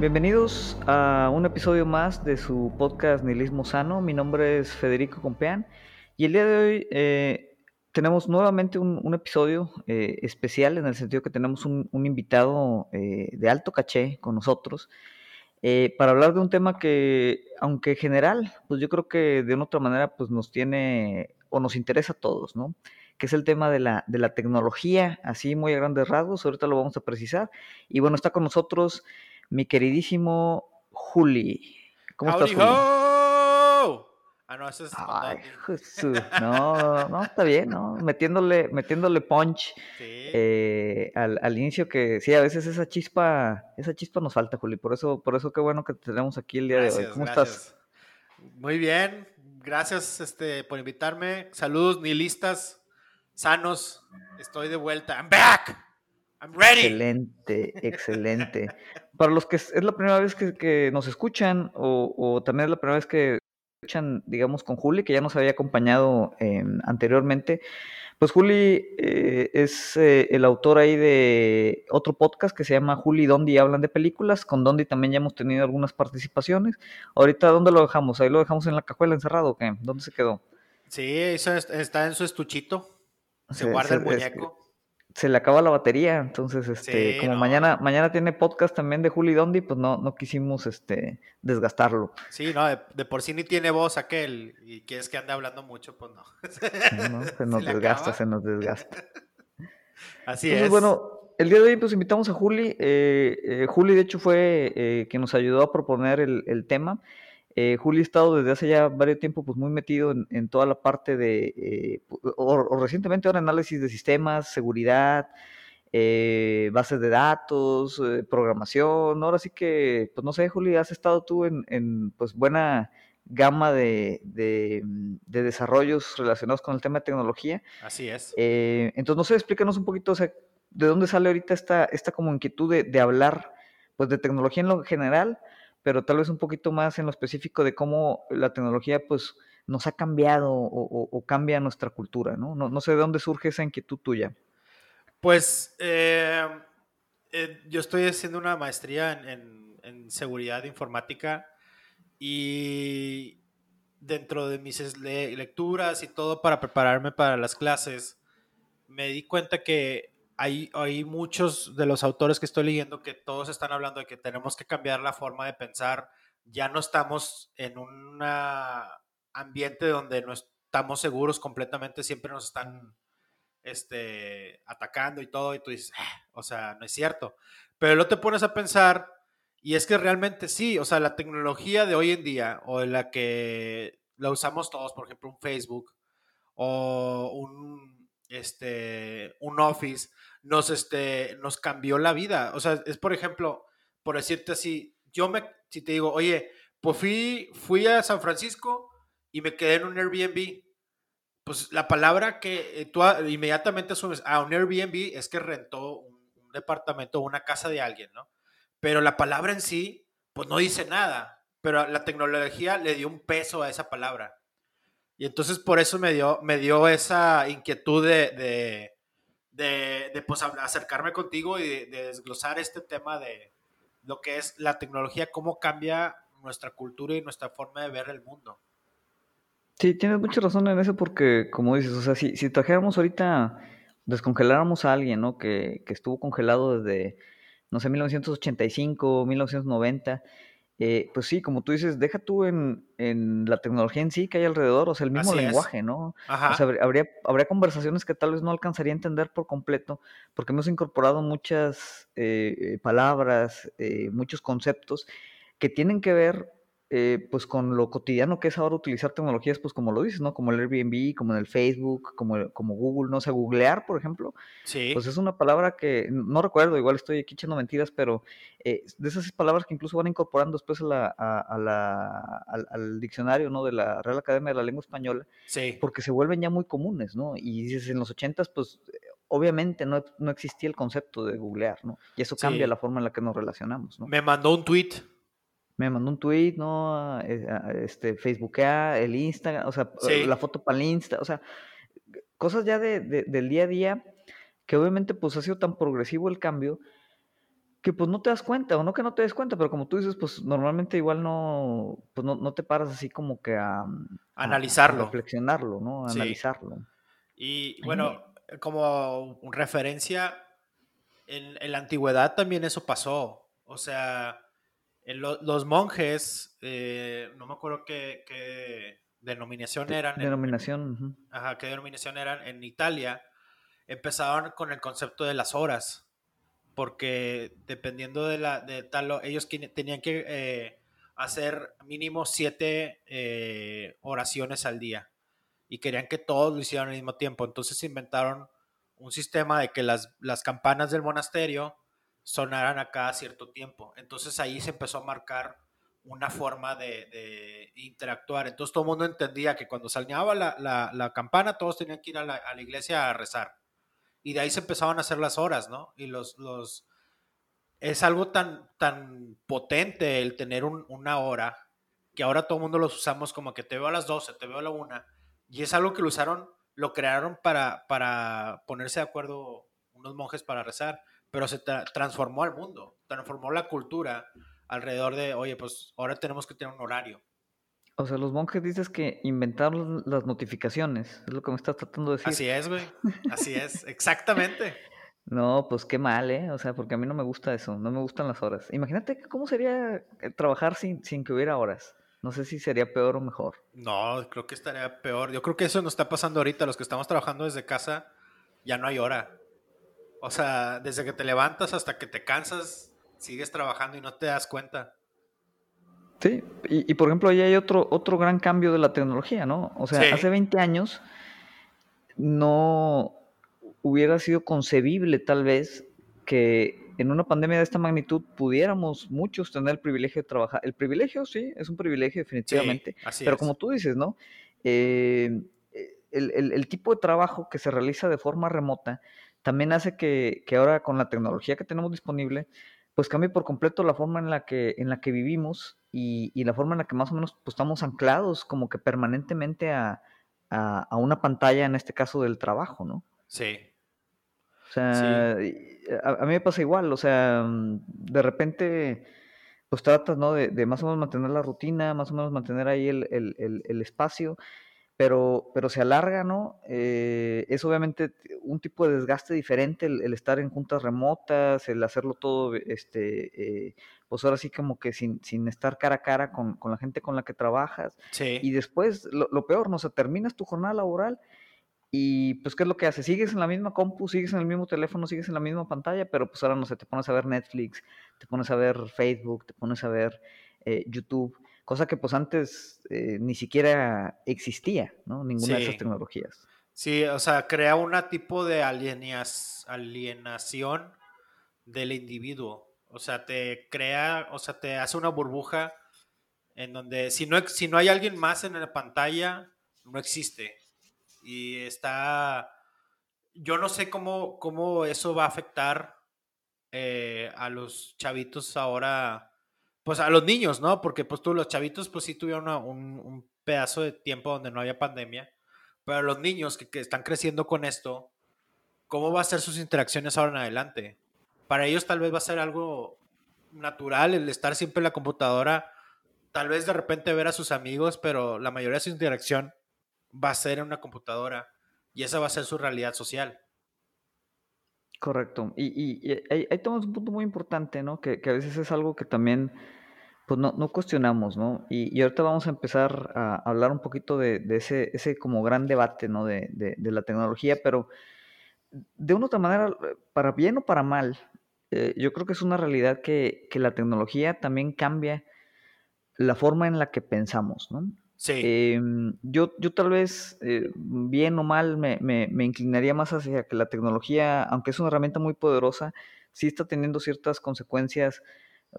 Bienvenidos a un episodio más de su podcast Nihilismo Sano. Mi nombre es Federico Compeán y el día de hoy eh, tenemos nuevamente un, episodio eh, especial en el sentido que tenemos un, invitado eh, de alto caché con nosotros para hablar de un tema que, aunque general, pues yo creo que de una otra manera pues nos tiene o nos interesa a todos, ¿no? que es el tema de la, de la tecnología, así muy a grandes rasgos, ahorita lo vamos a precisar. Y bueno, está con nosotros mi queridísimo Juli. ¿Cómo estás, Juli? Ah, no, eso es Ay, no, no, está bien, ¿no? Metiéndole, metiéndole punch eh, al, al, inicio que sí, a veces esa chispa, esa chispa nos falta, Juli. Por eso, por eso qué bueno que te tenemos aquí el día de hoy. ¿Cómo estás? Muy bien, gracias este, por invitarme. Saludos, nihilistas, sanos. Estoy de vuelta. I'm back. I'm ready. Excelente, excelente. Para los que es, la primera vez que, nos escuchan o, también es la primera vez que escuchan, digamos, con Juli, que ya nos había acompañado anteriormente, pues Juli eh, es eh, el autor ahí de otro podcast que se llama Juli y Dondi hablan de películas. Con Dondi también ya hemos tenido algunas participaciones. Ahorita, ¿dónde lo dejamos? Ahí lo dejamos en la cajuela encerrado, ¿qué? ¿Dónde se quedó? Sí, eso está en su estuchito. Se, guarda el muñeco se le acaba la batería, entonces este, como mañana, mañana tiene podcast también de Juli Dondi, pues no, no quisimos este desgastarlo. Sí, no, de, por sí ni tiene voz aquel, y quieres que ande hablando mucho, pues no. se nos desgasta, se nos desgasta. Así es. Bueno, el día de hoy pues invitamos a Juli. Eh, eh, Juli de hecho fue eh, quien nos ayudó a proponer el, el tema. Eh, Juli ha estado desde hace ya varios tiempo pues muy metido en, toda la parte de, eh, o, recientemente ahora análisis de sistemas, seguridad, eh, bases de datos, programación, ahora sí que, pues no sé, Juli, has estado tú en, pues buena gama de, desarrollos relacionados con el tema de tecnología. Así es. entonces, no sé, explícanos un poquito, o sea, de dónde sale ahorita esta, esta como inquietud de, de hablar pues de tecnología en lo general, pero tal vez un poquito más en lo específico de cómo la tecnología pues nos ha cambiado o, cambia nuestra cultura, ¿no? ¿no? sé de dónde surge esa inquietud tuya. Pues eh, eh, yo estoy haciendo una maestría en, seguridad informática y dentro de mis lecturas y todo para prepararme para las clases, me di cuenta que hay, muchos de los autores que estoy leyendo que todos están hablando de que tenemos que cambiar la forma de pensar. Ya no estamos en un ambiente donde no estamos seguros completamente, siempre nos están este, atacando y todo, y tú dices, ah", o sea, no es cierto. Pero luego te pones a pensar, y es que realmente sí, o sea, la tecnología de hoy en día, o la que la usamos todos, por ejemplo, un Facebook, o un, este, un Office, nos, este, nos cambió la vida. O sea, es por ejemplo, por decirte así, yo me, si te digo, oye, pues fui, fui a San Francisco y me quedé en un Airbnb. Pues la palabra que eh, tú inmediatamente asumes a un Airbnb es que rentó un, departamento o una casa de alguien, ¿no? Pero la palabra en sí, pues no dice nada. Pero la tecnología le dio un peso a esa palabra. Y entonces por eso me dio, me dio esa inquietud de, pues, acercarme contigo y de, desglosar este tema de lo que es la tecnología, cómo cambia nuestra cultura y nuestra forma de ver el mundo. Sí, tienes mucha razón en eso porque, como dices, o sea, si, si trajéramos ahorita, descongeláramos a alguien, ¿no? Que, que estuvo congelado desde, no sé, 1985, 1990, eh, pues sí, como tú dices, deja tú en, la tecnología en sí que hay alrededor, o sea, el mismo lenguaje, ¿no? O sea, habría, habría conversaciones que tal vez no alcanzaría a entender por completo, porque hemos incorporado muchas eh, palabras, eh, muchos conceptos que tienen que ver eh, pues con lo cotidiano que es ahora utilizar tecnologías, pues como lo dices, ¿no? Como el Airbnb, como en el Facebook, como, como Google, no sé, googlear, por ejemplo. Sí. Pues es una palabra que no recuerdo, igual estoy aquí echando mentiras, pero eh, de esas palabras que incluso van incorporando después a la, a, la, al, diccionario, ¿no? De la Real Academia de la Lengua Española. Sí. Porque se vuelven ya muy comunes, ¿no? Y dices, en los ochentas, pues obviamente no, no, existía el concepto de googlear, ¿no? Y eso cambia la forma en la que nos relacionamos, ¿no? Me mandó un tweet me mandó un tweet, ¿no? Eh, este, Facebookea, el Instagram, o sea, la foto para el Insta, o sea, cosas ya de, del día a día que obviamente pues ha sido tan progresivo el cambio que pues no te das cuenta, o no que no te des cuenta, pero como tú dices, pues normalmente igual no, pues no, no te paras así como que a, analizarlo. reflexionarlo, ¿no? A analizarlo. Y bueno, como referencia, en, en, la antigüedad también eso pasó. O sea, los monjes, eh, no me acuerdo qué, denominación eran. Denominación. ajá, qué denominación eran en Italia, empezaron con el concepto de las horas porque dependiendo de la de tal, ellos tenían que eh, hacer mínimo siete eh, oraciones al día y querían que todos lo hicieran al mismo tiempo. Entonces inventaron un sistema de que las, las campanas del monasterio sonaran a cada cierto tiempo. Entonces ahí se empezó a marcar una forma de, interactuar. Entonces todo el mundo entendía que cuando salía la, la, la, campana todos tenían que ir a la, a la iglesia a rezar y de ahí se empezaban a hacer las horas, ¿no? Y los, los, es algo tan, tan potente el tener una hora que ahora todo el mundo los usamos como que te veo a las 12, te veo a la 1, y es algo que lo usaron, lo crearon para, para ponerse de acuerdo unos monjes para rezar, pero se transformó al mundo, transformó la cultura alrededor de, oye, pues ahora tenemos que tener un horario. O sea, los monjes dices que inventaron las notificaciones, es lo que me estás tratando de decir. Así es, güey. Así es, exactamente. No, pues qué mal, ¿eh? O sea, porque a mí no me gusta eso, no me gustan las horas. Imagínate cómo sería eh, trabajar sin, sin que hubiera horas. No sé si sería peor o mejor. No, creo que estaría peor. Yo creo que eso nos está pasando ahorita. Los que estamos trabajando desde casa, ya no hay hora. O sea, desde que te levantas hasta que te cansas, sigues trabajando y no te das cuenta. Sí, y, por ejemplo, ahí hay otro, otro gran cambio de la tecnología, ¿no? O sea, hace 20 años no hubiera sido concebible tal vez que en una pandemia de esta magnitud pudiéramos muchos tener el privilegio de trabajar. El privilegio, sí, es un privilegio definitivamente, pero como tú dices, ¿no? Eh, el, tipo de trabajo que se realiza de forma remota también hace que, que ahora con la tecnología que tenemos disponible, pues cambie por completo la forma en la que, en la que vivimos y, la forma en la que más o menos pues, estamos anclados como que permanentemente a, una pantalla, en este caso del trabajo, ¿no? Sí. O sea, a, mí me pasa igual, o sea, mm, de repente pues tratas, ¿no? De, más o menos mantener la rutina, más o menos mantener ahí el, el espacio pero, pero se alarga, ¿no? Eh, es obviamente un tipo de desgaste diferente el, estar en juntas remotas, el hacerlo todo, este, eh, pues ahora sí como que sin, sin estar cara a cara con, con, la gente con la que trabajas. Sí. Y después, lo, peor, ¿no? O terminas tu jornada laboral y pues ¿qué es lo que haces? Sigues en la misma compu, sigues en el mismo teléfono, sigues en la misma pantalla, pero pues ahora no sé, te pones a ver Netflix, te pones a ver Facebook, te pones a ver eh, YouTube cosa que pues antes eh, ni siquiera existía, ¿no? Ninguna de esas tecnologías. Sí, o sea, crea un tipo de alienación del individuo. O sea, te crea, o sea, te hace una burbuja en donde si no, si no hay alguien más en la pantalla, no existe. Y está, yo no sé cómo, cómo eso va a afectar eh, a los chavitos ahora pues a los niños, ¿no? Porque pues tú, los chavitos, pues sí tuvieron un, pedazo de tiempo donde no había pandemia, pero los niños que, están creciendo con esto, ¿cómo va a ser sus interacciones ahora en adelante? Para ellos tal vez va a ser algo natural el estar siempre en la computadora, tal vez de repente ver a sus amigos, pero la mayoría de su interacción va a ser en una computadora y esa va a ser su realidad social. Correcto. Y, ahí, tenemos un punto muy importante, ¿no? Que, que, a veces es algo que también pues no, no cuestionamos, ¿no? Y, ahorita vamos a empezar a hablar un poquito de, ese, ese como gran debate, ¿no? De, de, la tecnología, pero de una otra manera, para bien o para mal, eh, yo creo que es una realidad que, que, la tecnología también cambia la forma en la que pensamos, ¿no? Sí. Em, yo, yo tal vez, eh, bien o mal, me, me, me inclinaría más hacia que la tecnología, aunque es una herramienta muy poderosa, sí está teniendo ciertas consecuencias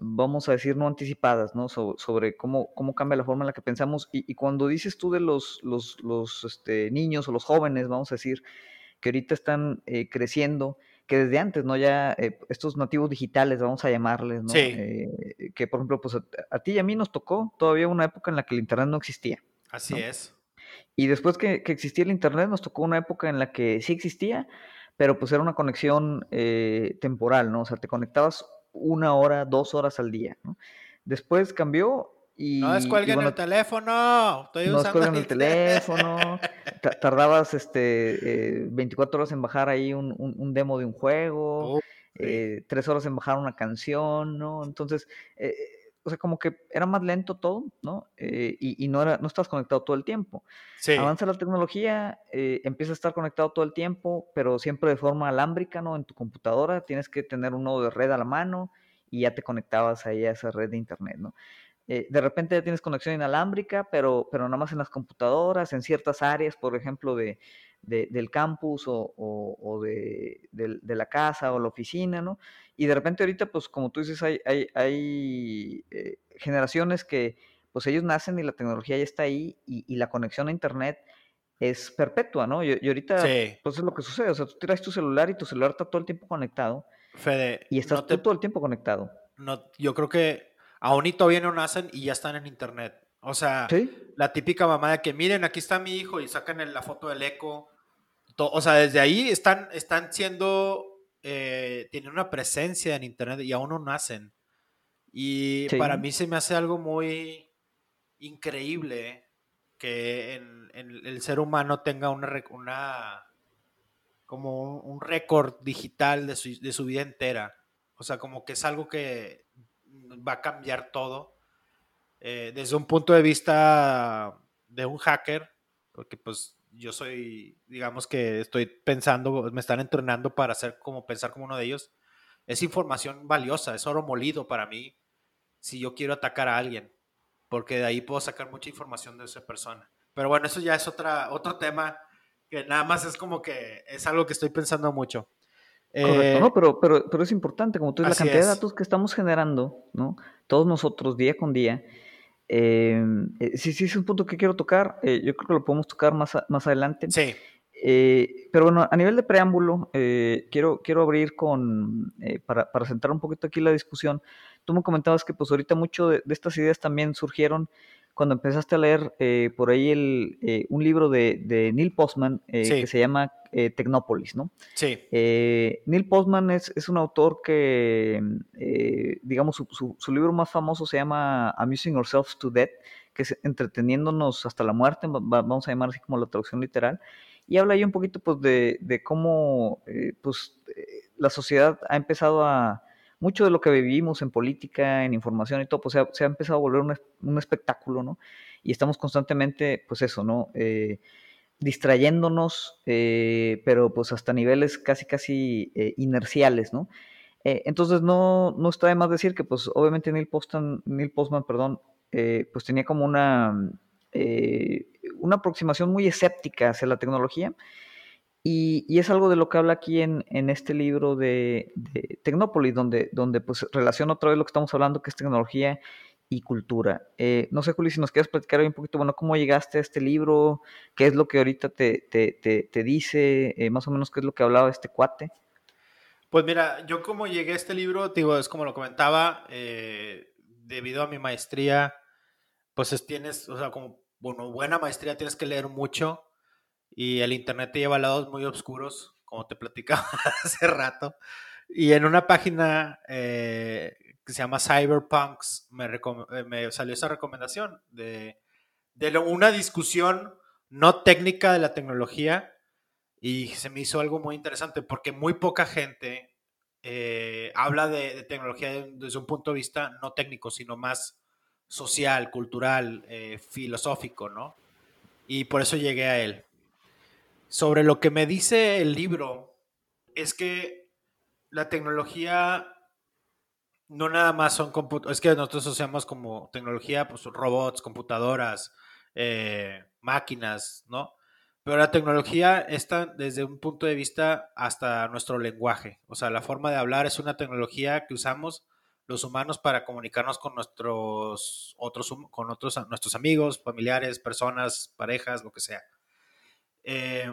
vamos a decir, no anticipadas, ¿no? sobre cómo, cómo cambia la forma en la que pensamos. Y, cuando dices tú de los, los, los este, niños o los jóvenes, vamos a decir, que ahorita están eh, creciendo, que desde antes, ¿no? Ya eh, estos nativos digitales, vamos a llamarles, ¿no? Sí. Eh, que, por ejemplo, pues a, ti y a mí nos tocó todavía una época en la que el Internet no existía. Así es. Y después que, que, existía el Internet, nos tocó una época en la que sí existía, pero pues era una conexión temporal, ¿no? O sea, te conectabas una hora, dos horas al día. ¿no? Después cambió y... No descuelguen el teléfono, estoy no descuelguen el teléfono, tardabas este, 24 horas en bajar ahí un, un, demo de un juego, eh, tres horas en bajar una canción, ¿no? Entonces, eh, o sea, como que era más lento todo, ¿no? Eh, y, y, no, era, no estás conectado todo el tiempo. Sí. Avanza la tecnología, eh, empieza a estar conectado todo el tiempo, pero siempre de forma alámbrica, ¿no? En tu computadora tienes que tener un nodo de red a la mano y ya te conectabas ahí a esa red de internet, ¿no? Eh, de repente ya tienes conexión inalámbrica, pero, pero nada más en las computadoras, en ciertas áreas, por ejemplo, de, de, del campus o, o, o de, de, la casa o la oficina, ¿no? Y de repente ahorita, pues como tú dices, hay, hay, hay eh, generaciones que pues ellos nacen y la tecnología ya está ahí y, y la conexión a Internet es perpetua, ¿no? Y, y ahorita, sí. pues es lo que sucede, o sea, tú tiras tu celular y tu celular está todo el tiempo conectado. Fede, y estás no te, tú todo el tiempo conectado. No, yo creo que aún y todavía no nacen y ya están en Internet. O sea, ¿Sí? la típica mamá de que miren, aquí está mi hijo y sacan la foto del eco. O sea, desde ahí están, están siendo, eh, tienen una presencia en Internet y aún no nacen. Y sí. para mí se me hace algo muy increíble que en, en el ser humano tenga una, una como un, un récord digital de su, de su vida entera. O sea, como que es algo que va a cambiar todo eh, desde un punto de vista de un hacker, porque pues yo soy, digamos que estoy pensando, me están entrenando para hacer como pensar como uno de ellos. Es información valiosa, es oro molido para mí si yo quiero atacar a alguien, porque de ahí puedo sacar mucha información de esa persona. Pero bueno, eso ya es otra, otro tema que nada más es como que es algo que estoy pensando mucho. Correcto, eh, ¿no? Pero, pero, pero es importante, como tú dices, la cantidad es. de datos que estamos generando, ¿no? Todos nosotros, día con día, eh, sí, sí, es un punto que quiero tocar. Eh, yo creo que lo podemos tocar más, a, más adelante. Sí. Eh, pero bueno, a nivel de preámbulo, eh, quiero, quiero abrir con, para, para centrar un poquito aquí la discusión. Tú me comentabas que pues ahorita mucho de, de estas ideas también surgieron cuando empezaste a leer eh, por ahí el, eh, un libro de, de Neil Postman eh, sí. que se llama eh, Tecnópolis, ¿no? Sí. Eh, Neil Postman es, es, un autor que, eh, digamos, su, su, su, libro más famoso se llama Amusing Ourselves to Death, que es entreteniéndonos hasta la muerte, vamos a llamar así como la traducción literal, y habla ahí un poquito pues de, de cómo pues, la sociedad ha empezado a mucho de lo que vivimos en política, en información y todo, pues se ha, se ha empezado a volver un, un, espectáculo, ¿no? Y estamos constantemente, pues eso, ¿no? Eh, distrayéndonos, eh, pero pues hasta niveles casi, casi eh, inerciales, ¿no? Eh, entonces no, no está de más decir que pues obviamente Neil, Postan, Neil Postman, perdón, pues tenía como una, una aproximación muy escéptica hacia la tecnología y, y, es algo de lo que habla aquí en, en este libro de, de Tecnópolis, donde, donde pues relaciona otra vez lo que estamos hablando, que es tecnología y cultura. Eh, no sé, Juli, si nos quieres platicar un poquito, bueno, cómo llegaste a este libro, qué es lo que ahorita te, te, te, te dice, eh, más o menos qué es lo que hablaba este cuate. Pues mira, yo como llegué a este libro, digo, es como lo comentaba, eh, debido a mi maestría, pues es, tienes, o sea, como, bueno, buena maestría tienes que leer mucho y el internet te lleva lados muy oscuros, como te platicaba hace rato. Y en una página que se llama Cyberpunks me, eh, me salió esa recomendación de, de una discusión no técnica de la tecnología y se me hizo algo muy interesante porque muy poca gente eh, habla de, de, tecnología desde un punto de vista no técnico, sino más social, cultural, eh, filosófico, ¿no? Y por eso llegué a él. Sobre lo que me dice el libro, es que la tecnología no nada más son computadoras, es que nosotros asociamos como tecnología, pues robots, computadoras, eh, máquinas, ¿no? Pero la tecnología está desde un punto de vista hasta nuestro lenguaje. O sea, la forma de hablar es una tecnología que usamos los humanos para comunicarnos con nuestros otros, con otros, nuestros amigos, familiares, personas, parejas, lo que sea. Eh,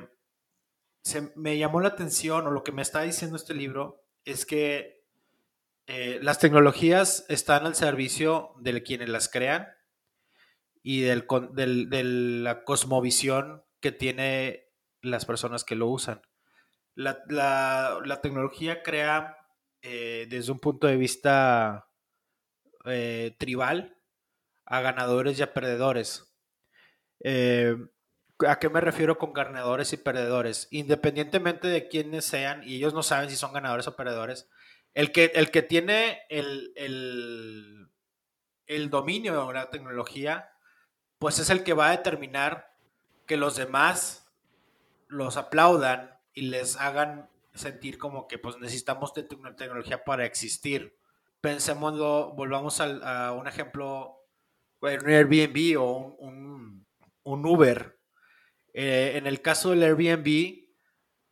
se me llamó la atención, o lo que me está diciendo este libro, es que eh, las tecnologías están al servicio de quienes las crean y del, de la cosmovisión que tiene las personas que lo usan. La, tecnología crea eh, desde un punto de vista eh, tribal a ganadores y a perdedores. ¿A qué me refiero con ganadores y perdedores? Independientemente de quiénes sean, y ellos no saben si son ganadores o perdedores, el que, el que tiene el, el, el dominio de la tecnología, pues es el que va a determinar que los demás los aplaudan y les hagan sentir como que pues necesitamos de tecnología para existir. Pensémoslo, volvamos a, un ejemplo, un Airbnb o un, Uber. Eh, en el caso del Airbnb,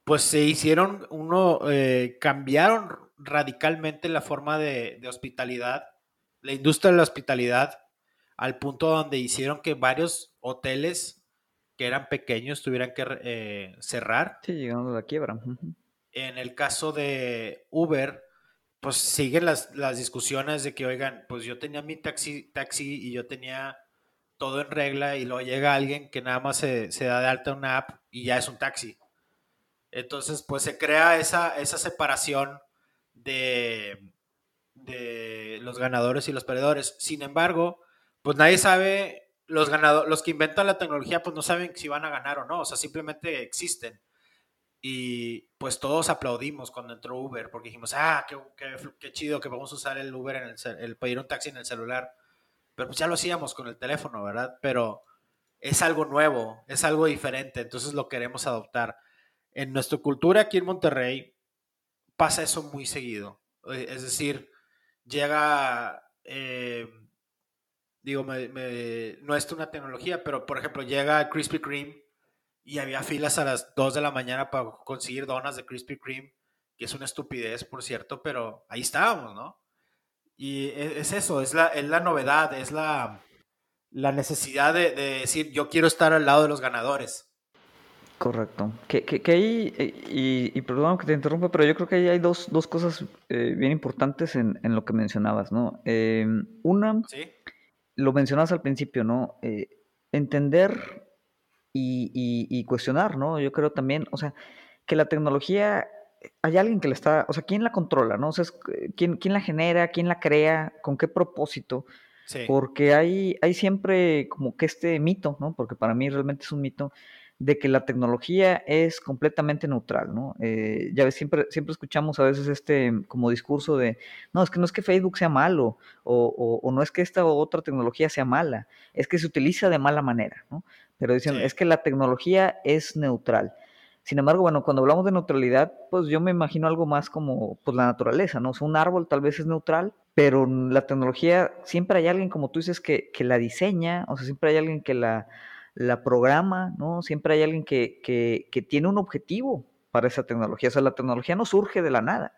pues se hicieron, uno, eh, cambiaron radicalmente la forma de, hospitalidad, la industria de la hospitalidad, al punto donde hicieron que varios hoteles que eran pequeños tuvieran que eh, cerrar. Sí, llegando a la quiebra. En el caso de Uber, pues siguen las, discusiones de que, oigan, pues yo tenía mi taxi, taxi y yo tenía todo en regla y luego llega alguien que nada más se, da de alta una app y ya es un taxi. Entonces, pues se crea esa, esa separación de, de los ganadores y los perdedores. Sin embargo, pues nadie sabe, los, ganadores, los que inventan la tecnología, pues no saben si van a ganar o no, o sea, simplemente existen. Y pues todos aplaudimos cuando entró Uber, porque dijimos, ah, qué, qué, chido que vamos a usar el Uber, en el, el pedir un taxi en el celular. Pero pues ya lo hacíamos con el teléfono, ¿verdad? Pero es algo nuevo, es algo diferente, entonces lo queremos adoptar. En nuestra cultura aquí en Monterrey pasa eso muy seguido. Eh, es decir, llega, eh, digo, no es una tecnología, pero por ejemplo llega Krispy Kreme y había filas a las 2 de la mañana para conseguir donas de Krispy Kreme, que es una estupidez, por cierto, pero ahí estábamos, ¿no? Y e, es, eso, es la, es la novedad, es la, la necesidad de, decir, yo quiero estar al lado de los ganadores. Correcto. Que, que, ahí, y, y, perdón que te interrumpa, pero yo creo que ahí hay dos, dos cosas eh, bien importantes en, en, lo que mencionabas, ¿no? Em, una, lo mencionabas al principio, ¿no? Eh, entender y, cuestionar, ¿no? Yo creo también, o sea, que la tecnología, hay alguien que la está, o sea, ¿quién la controla, no? O sea, ¿quién, quién la genera, quién la crea, con qué propósito? Porque hay, hay siempre como que este mito, ¿no? Porque para mí realmente es un mito de que la tecnología es completamente neutral, ¿no? Eh, ya ves, siempre, siempre escuchamos a veces este como discurso de, no, es que no es que Facebook sea malo, o, o, no es que esta otra tecnología sea mala, es que se utiliza de mala manera, ¿no? Pero dicen, es que la tecnología es neutral. Sin embargo, bueno, cuando hablamos de neutralidad, pues yo me imagino algo más como pues, la naturaleza, ¿no? O sea, un árbol tal vez es neutral, pero la tecnología, siempre hay alguien, como tú dices, que, que la diseña, o sea, siempre hay alguien que la, la programa, ¿no? Siempre hay alguien que, que, que, tiene un objetivo para esa tecnología. O sea, la tecnología no surge de la nada.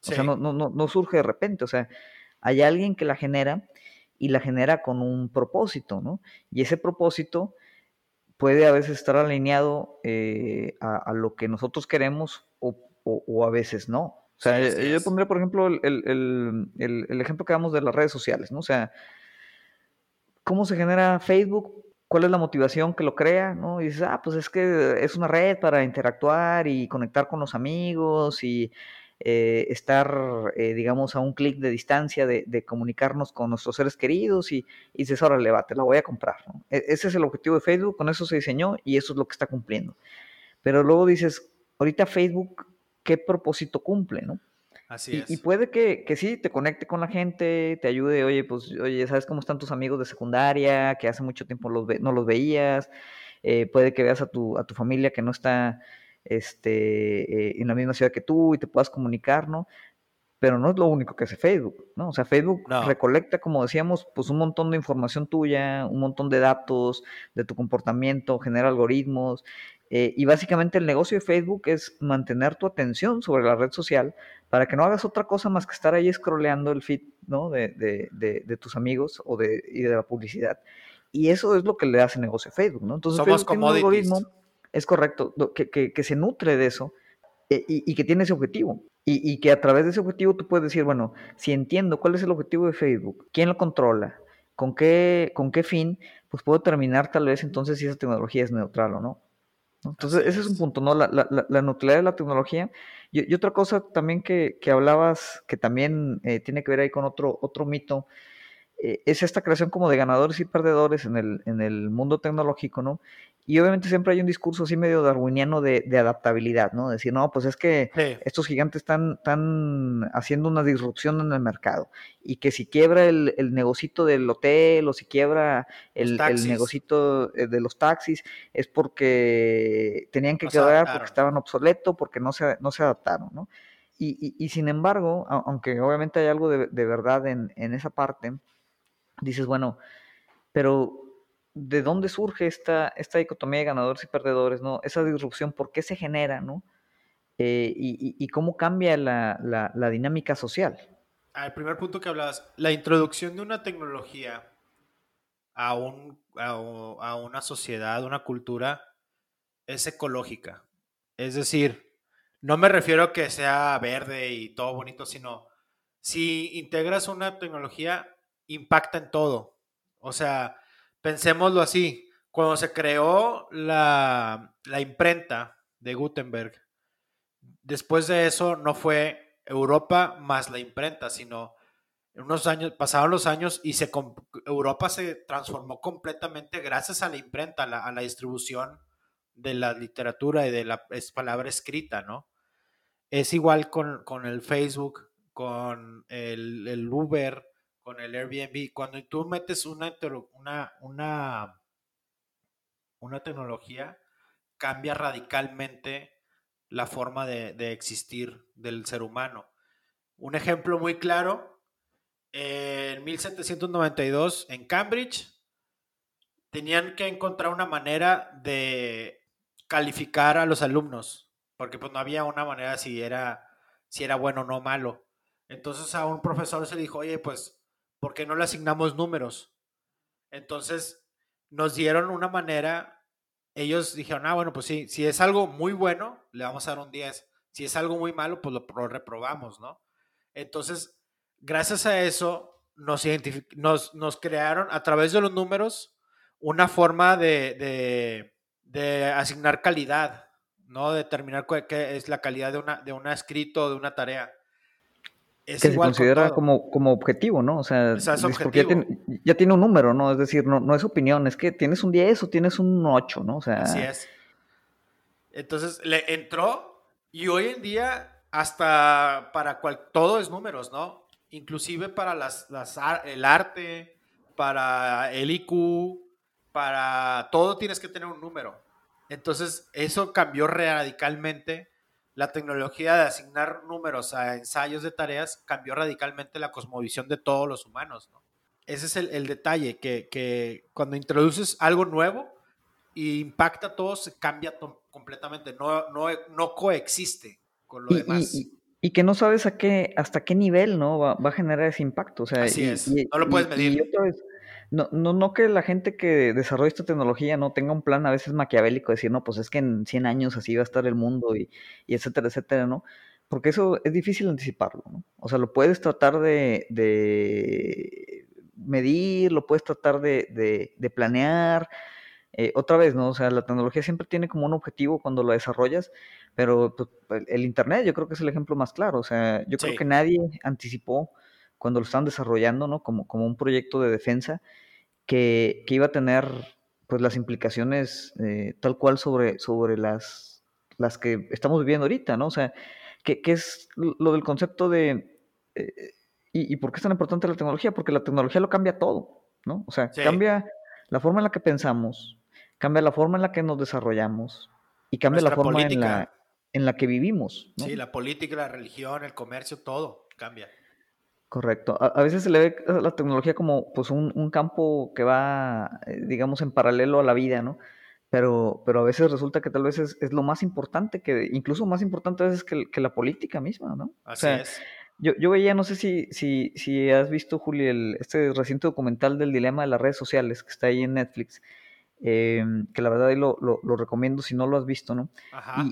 O sea, no, no, no, surge de repente. O sea, hay alguien que la genera y la genera con un propósito, ¿no? Y ese propósito puede a veces estar alineado eh, a, lo que nosotros queremos o, a veces no. O sea, yo pondré, por ejemplo, el, ejemplo que damos de las redes sociales, ¿no? O sea, ¿cómo se genera Facebook? ¿Cuál es la motivación que lo crea? ¿no? Y dices, ah, pues es que es una red para interactuar y conectar con los amigos y eh, estar, eh, digamos, a un clic de distancia de, comunicarnos con nuestros seres queridos y, y dices, órale, va, te la voy a comprar. E, ese es el objetivo de Facebook, con eso se diseñó y eso es lo que está cumpliendo. Pero luego dices, ahorita Facebook, ¿qué propósito cumple? ¿no? Así es. Y, puede que, que, sí, te conecte con la gente, te ayude, oye, pues, oye, ¿sabes cómo están tus amigos de secundaria? Que hace mucho tiempo los no los veías. Eh, puede que veas a tu, a tu familia que no está este, eh, en la misma ciudad que tú y te puedas comunicar, ¿no? Pero no es lo único que hace Facebook, ¿no? O sea, Facebook recolecta, como decíamos, pues un montón de información tuya, un montón de datos de tu comportamiento, genera algoritmos. Eh, y básicamente el negocio de Facebook es mantener tu atención sobre la red social para que no hagas otra cosa más que estar ahí scrolleando el feed, ¿no? De, de, de, tus amigos o de, y de la publicidad. Y eso es lo que le hace negocio a Facebook, ¿no? Entonces, Somos Facebook un algoritmo es correcto, que, que, se nutre de eso eh, y, y, que tiene ese objetivo. Y, y, que a través de ese objetivo tú puedes decir, bueno, si entiendo cuál es el objetivo de Facebook, quién lo controla, con qué, con qué fin, pues puedo determinar tal vez entonces si esa tecnología es neutral o no. Entonces, ese es. un punto, ¿no? La, la, la, neutralidad de la tecnología. Y, y otra cosa también que, que hablabas, que también eh, tiene que ver ahí con otro, otro mito, eh, es esta creación como de ganadores y perdedores en el, en el mundo tecnológico, ¿no? Y obviamente siempre hay un discurso así medio darwiniano de, de adaptabilidad, ¿no? Decir, no, pues es que estos gigantes están, están, haciendo una disrupción en el mercado y que si quiebra el, el negocito del hotel o si quiebra el, el negocito eh, de los taxis es porque tenían que quebrar porque estaban obsoletos, porque no se, no se adaptaron, ¿no? Y, y, y sin embargo, aunque obviamente hay algo de, de verdad en, en esa parte, dices, bueno, pero ¿de dónde surge esta, esta dicotomía de ganadores y perdedores, no? Esa disrupción, ¿por qué se genera, no? Eh, y, y, cómo cambia la, la, dinámica social. Al primer punto que hablabas, la introducción de una tecnología a, un, a, a una sociedad, una cultura, es ecológica. Es decir, no me refiero a que sea verde y todo bonito, sino si integras una tecnología impacta en todo. O sea, pensémoslo así, cuando se creó la, la imprenta de Gutenberg, después de eso no fue Europa más la imprenta, sino unos años, pasaron los años y se, Europa se transformó completamente gracias a la imprenta, a la, a la distribución de la literatura y de la palabra escrita, ¿no? Es igual con, con el Facebook, con el, el Uber, con el Airbnb, cuando tú metes una, una, una, una tecnología, cambia radicalmente la forma de, de, existir del ser humano. Un ejemplo muy claro, en 1792 en Cambridge tenían que encontrar una manera de calificar a los alumnos, porque pues no había una manera si era, si era bueno o no malo. Entonces a un profesor se dijo, oye, pues ¿por qué no le asignamos números? Entonces nos dieron una manera, ellos dijeron, ah, bueno, pues sí, si es algo muy bueno, le vamos a dar un 10. Si es algo muy malo, pues lo, reprobamos, ¿no? Entonces, gracias a eso, nos, nos, nos crearon a través de los números una forma de, asignar calidad, ¿no? Determinar qué es la calidad de, una, de un escrito o de una tarea que se considera como, como objetivo, ¿no? O sea, porque ya tiene, ya tiene, un número, ¿no? Es decir, no, no es opinión, es que tienes un 10 o tienes un 8, ¿no? O sea, Así es. Entonces le entró y hoy en día hasta para cual, todo es números, ¿no? Inclusive para las, las, el arte, para el IQ, para todo tienes que tener un número. Entonces eso cambió radicalmente la tecnología de asignar números a ensayos de tareas cambió radicalmente la cosmovisión de todos los humanos. ¿no? Ese es el, el detalle, que, que, cuando introduces algo nuevo y impacta a todos, cambia completamente, no, no, no coexiste con lo y, demás. Y, y, que no sabes a qué, hasta qué nivel ¿no? va, va a generar ese impacto. O sea, Así es, no lo puedes medir. Y otra vez, no, no, no que la gente que desarrolla esta tecnología no tenga un plan a veces maquiavélico, decir, no, pues es que en 100 años así va a estar el mundo y, y etcétera, etcétera, ¿no? Porque eso es difícil anticiparlo, ¿no? O sea, lo puedes tratar de, de medir, lo puedes tratar de, de, de planear. Eh, otra vez, ¿no? O sea, la tecnología siempre tiene como un objetivo cuando lo desarrollas, pero pues, el Internet yo creo que es el ejemplo más claro. O sea, yo sí. creo que nadie anticipó cuando lo estaban desarrollando, ¿no? Como, como un proyecto de defensa que, que iba a tener pues las implicaciones eh, tal cual sobre, sobre las, las que estamos viviendo ahorita, ¿no? O sea, que, que es lo del concepto de... Eh, y, y, por qué es tan importante la tecnología? Porque la tecnología lo cambia todo, ¿no? O sea, sí. cambia la forma en la que pensamos, cambia la forma en la que nos desarrollamos y cambia Nuestra la forma en la, en la que vivimos. ¿no? Sí, la política, la religión, el comercio, todo cambia. Correcto. A, a, veces se le ve la tecnología como pues un, un campo que va, eh, digamos, en paralelo a la vida, ¿no? Pero, pero a veces resulta que tal vez es, es, lo más importante, que incluso más importante a veces que, que la política misma, ¿no? Así o sea, es. Yo, yo veía, no sé si, si, si has visto, Juli, el, este reciente documental del dilema de las redes sociales que está ahí en Netflix, eh, que la verdad ahí lo, lo, lo, recomiendo si no lo has visto, ¿no?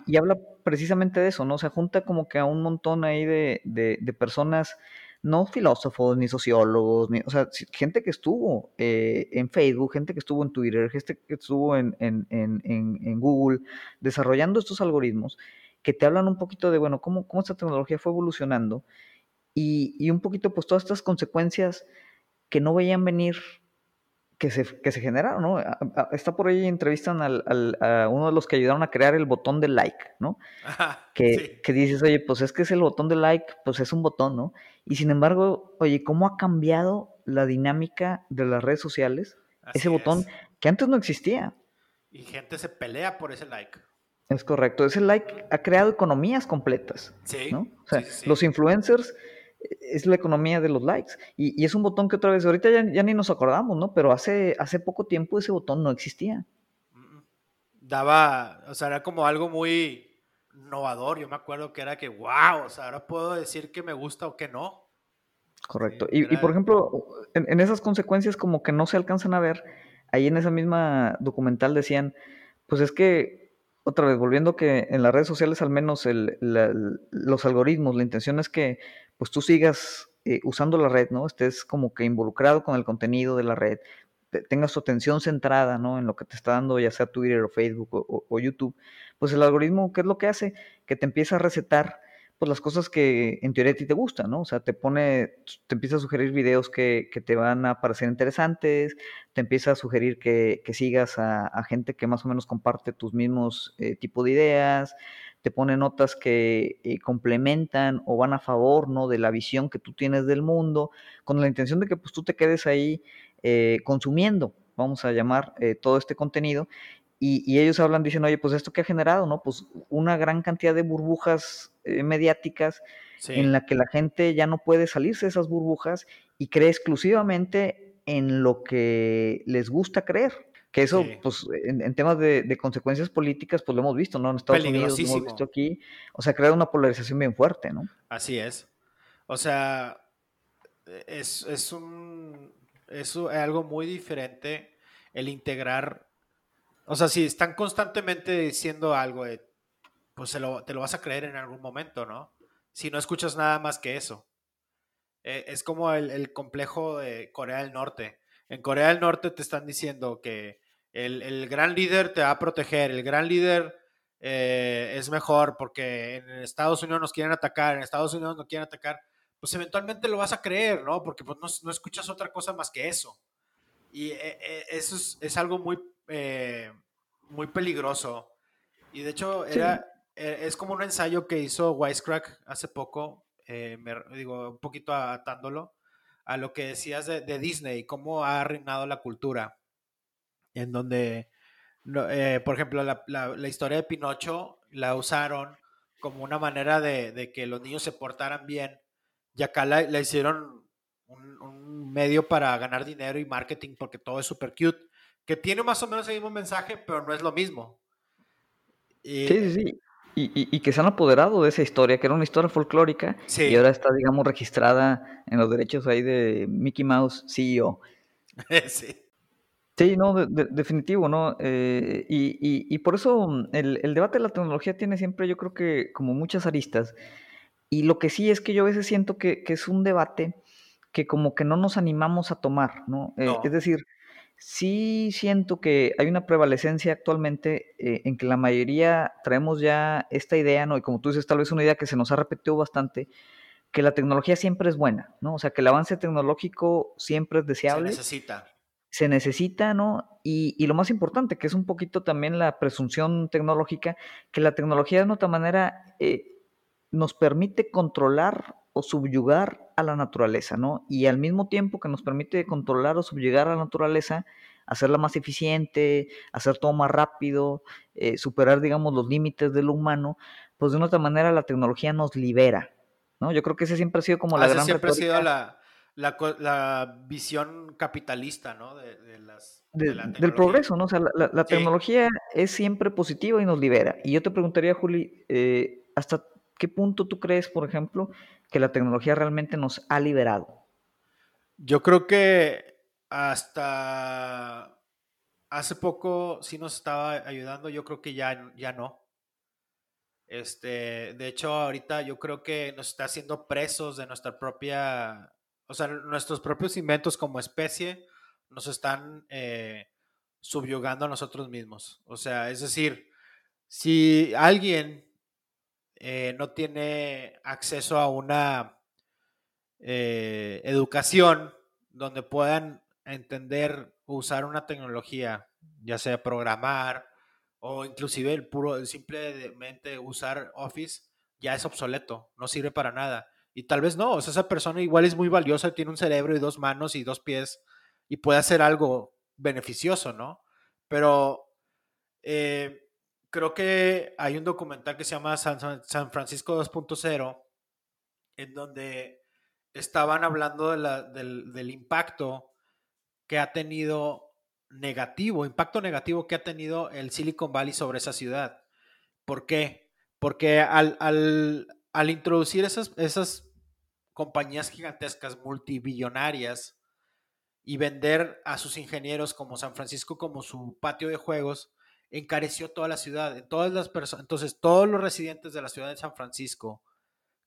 Y, y, habla precisamente de eso, ¿no? O sea, junta como que a un montón ahí de, de, de personas no filósofos, ni sociólogos, ni, o sea, gente que estuvo eh, en Facebook, gente que estuvo en Twitter, gente que estuvo en, en, en, Google, desarrollando estos algoritmos que te hablan un poquito de, bueno, cómo, cómo esta tecnología fue evolucionando y, y un poquito, pues, todas estas consecuencias que no veían venir que se, que se generaron, ¿no? Está por ahí, entrevistan al, al, a uno de los que ayudaron a crear el botón de like, ¿no? que, que, dices, oye, pues es que es el botón de like, pues es un botón, ¿no? Y sin embargo, oye, ¿cómo ha cambiado la dinámica de las redes sociales? ese botón que antes no existía. Y gente se pelea por ese like. Es correcto, ese like ha creado economías completas. Sí. ¿no? O sea, los influencers es la economía de los likes. Y, es un botón que otra vez, ahorita ya, ni nos acordamos, ¿no? Pero hace, hace poco tiempo ese botón no existía. Daba, o sea, era como algo muy innovador. Yo me acuerdo que era que, wow, o sea, ahora puedo decir que me gusta o que no. Correcto. y, por ejemplo, en, esas consecuencias como que no se alcanzan a ver, ahí en esa misma documental decían, pues es que, otra vez, volviendo que en las redes sociales al menos los algoritmos, la intención es que pues tú sigas eh, usando la red, ¿no? Estés como que involucrado con el contenido de la red, tengas tu atención centrada, ¿no? En lo que te está dando ya sea Twitter o Facebook o, YouTube, pues el algoritmo, ¿qué es lo que hace? Que te empieza a recetar pues las cosas que en teoría a ti te gustan, ¿no? O sea, te pone, te empieza a sugerir videos que, te van a parecer interesantes, te empieza a sugerir que, sigas a, gente que más o menos comparte tus mismos eh, tipos de ideas, te pone notas que eh, complementan o van a favor ¿no? de la visión que tú tienes del mundo, con la intención de que pues, tú te quedes ahí eh, consumiendo, vamos a llamar, eh, todo este contenido. Y, ellos hablan, dicen, oye, pues esto que ha generado, ¿no? Pues una gran cantidad de burbujas mediáticas en la que la gente ya no puede salirse de esas burbujas y cree exclusivamente en lo que les gusta creer. Que eso, pues, en, temas de, consecuencias políticas, pues lo hemos visto, ¿no? En Estados Unidos, lo hemos visto aquí. O sea, crea una polarización bien fuerte, ¿no? Así es. O sea, es, es un. Es algo muy diferente el integrar. O sea, si están constantemente diciendo algo, pues te lo vas a creer en algún momento, ¿no? Si no escuchas nada más que eso. Eh, es como el, el complejo de Corea del Norte. En Corea del Norte te están diciendo que el, gran líder te va a proteger, el gran líder eh, es mejor porque en Estados Unidos nos quieren atacar, en Estados Unidos nos quieren atacar, pues eventualmente lo vas a creer, ¿no? Porque pues, no, escuchas otra cosa más que eso. Y eh, eso es, algo muy, muy peligroso. Y de hecho, era, es como un ensayo que hizo Wisecrack hace poco, me, digo, un poquito atándolo a lo que decías de, de Disney, cómo ha arruinado la cultura. En donde, eh, por ejemplo, la, la, historia de Pinocho la usaron como una manera de, que los niños se portaran bien. Y acá la, hicieron un, medio para ganar dinero y marketing porque todo es super cute, que tiene más o menos el mismo mensaje, pero no es lo mismo. sí, sí, sí. Y, y, que se han apoderado de esa historia, que era una historia folclórica, y ahora está, digamos, registrada en los derechos ahí de Mickey Mouse CEO. sí. Sí, no, definitivo, ¿no? Eh, y, por eso mm, el, debate de la tecnología tiene siempre, yo creo que como muchas aristas. Y lo que sí es que yo a veces siento que, es un debate que como que no nos animamos a tomar, ¿no? Eh, es decir, sí siento que hay una prevalecencia actualmente eh, en que la mayoría traemos ya esta idea, ¿no? Y como tú dices, tal vez una idea que se nos ha repetido bastante, que la tecnología siempre es buena, ¿no? O sea, que el avance tecnológico siempre es deseable. Se necesita se necesita, ¿no? Y, lo más importante, que es un poquito también la presunción tecnológica, que la tecnología de otra manera eh, nos permite controlar o subyugar a la naturaleza, ¿no? Y al mismo tiempo que nos permite controlar o subyugar a la naturaleza, hacerla más eficiente, hacer todo más rápido, eh, superar, digamos, los límites de lo humano, pues de otra manera la tecnología nos libera, ¿no? Yo creo que ese siempre ha sido como la gran siempre ha sido la, la, la visión capitalista, ¿no? De, las, del progreso, ¿no? O sea, la, tecnología es siempre positiva y nos libera. Y yo te preguntaría, Juli, eh, ¿hasta qué punto tú crees, por ejemplo, que la tecnología realmente nos ha liberado? Yo creo que hasta hace poco sí nos estaba ayudando, yo creo que ya, ya no. Este, de hecho, ahorita yo creo que nos está haciendo presos de nuestra propia, o sea, nuestros propios inventos como especie nos están eh, subyugando a nosotros mismos. O sea, es decir, si alguien eh, no tiene acceso a una eh, educación donde puedan entender, usar una tecnología, ya sea programar o inclusive el puro, simplemente usar Office, ya es obsoleto, no sirve para nada. Y tal vez no, o sea, esa persona igual es muy valiosa, tiene un cerebro y dos manos y dos pies y puede hacer algo beneficioso, ¿no? Pero eh, creo que hay un documental que se llama San, San Francisco 2.0, en donde estaban hablando del, del impacto que ha tenido negativo, impacto negativo que ha tenido el Silicon Valley sobre esa ciudad. ¿Por qué? Porque al, al, al introducir esas, esas compañías gigantescas, multibillonarias, y vender a sus ingenieros como San Francisco como su patio de juegos, encareció toda la ciudad. En todas las personas, entonces, todos los residentes de la ciudad de San Francisco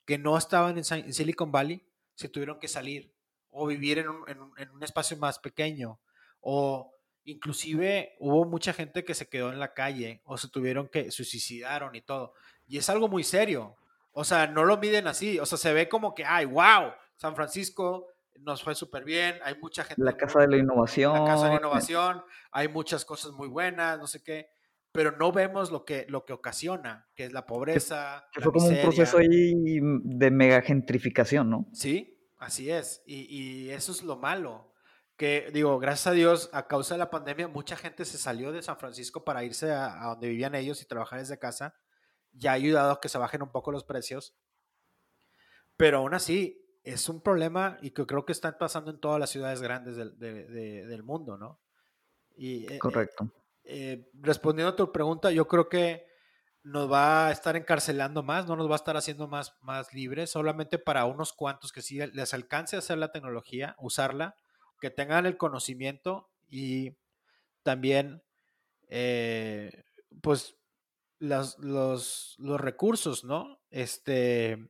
que no estaban en, Silicon Valley se tuvieron que salir o vivir en un, en un espacio más pequeño o inclusive hubo mucha gente que se quedó en la calle o se tuvieron que suicidaron y todo. Y es algo muy serio. O sea, no lo miden así. O sea, se ve como que, ay, wow, San Francisco nos fue súper bien, hay mucha gente. La Casa de la Innovación. La Casa de la Innovación, hay muchas cosas muy buenas, no sé qué, pero no vemos lo que, lo que ocasiona, que es la pobreza. Que, fue como un proceso ahí de mega gentrificación, ¿no? Sí, así es, y, y, eso es lo malo. Que digo, gracias a Dios, a causa de la pandemia, mucha gente se salió de San Francisco para irse a, a donde vivían ellos y trabajar desde casa. Ya ha ayudado a que se bajen un poco los precios. Pero aún así, es un problema y que creo que está pasando en todas las ciudades grandes del, del mundo, ¿no? Y, eh, Correcto. Eh, respondiendo a tu pregunta, yo creo que nos va a estar encarcelando más, no nos va a estar haciendo más, más libres, solamente para unos cuantos que sí les alcance a hacer la tecnología, usarla, que tengan el conocimiento y también, eh, pues, los, los, recursos, ¿no? Este,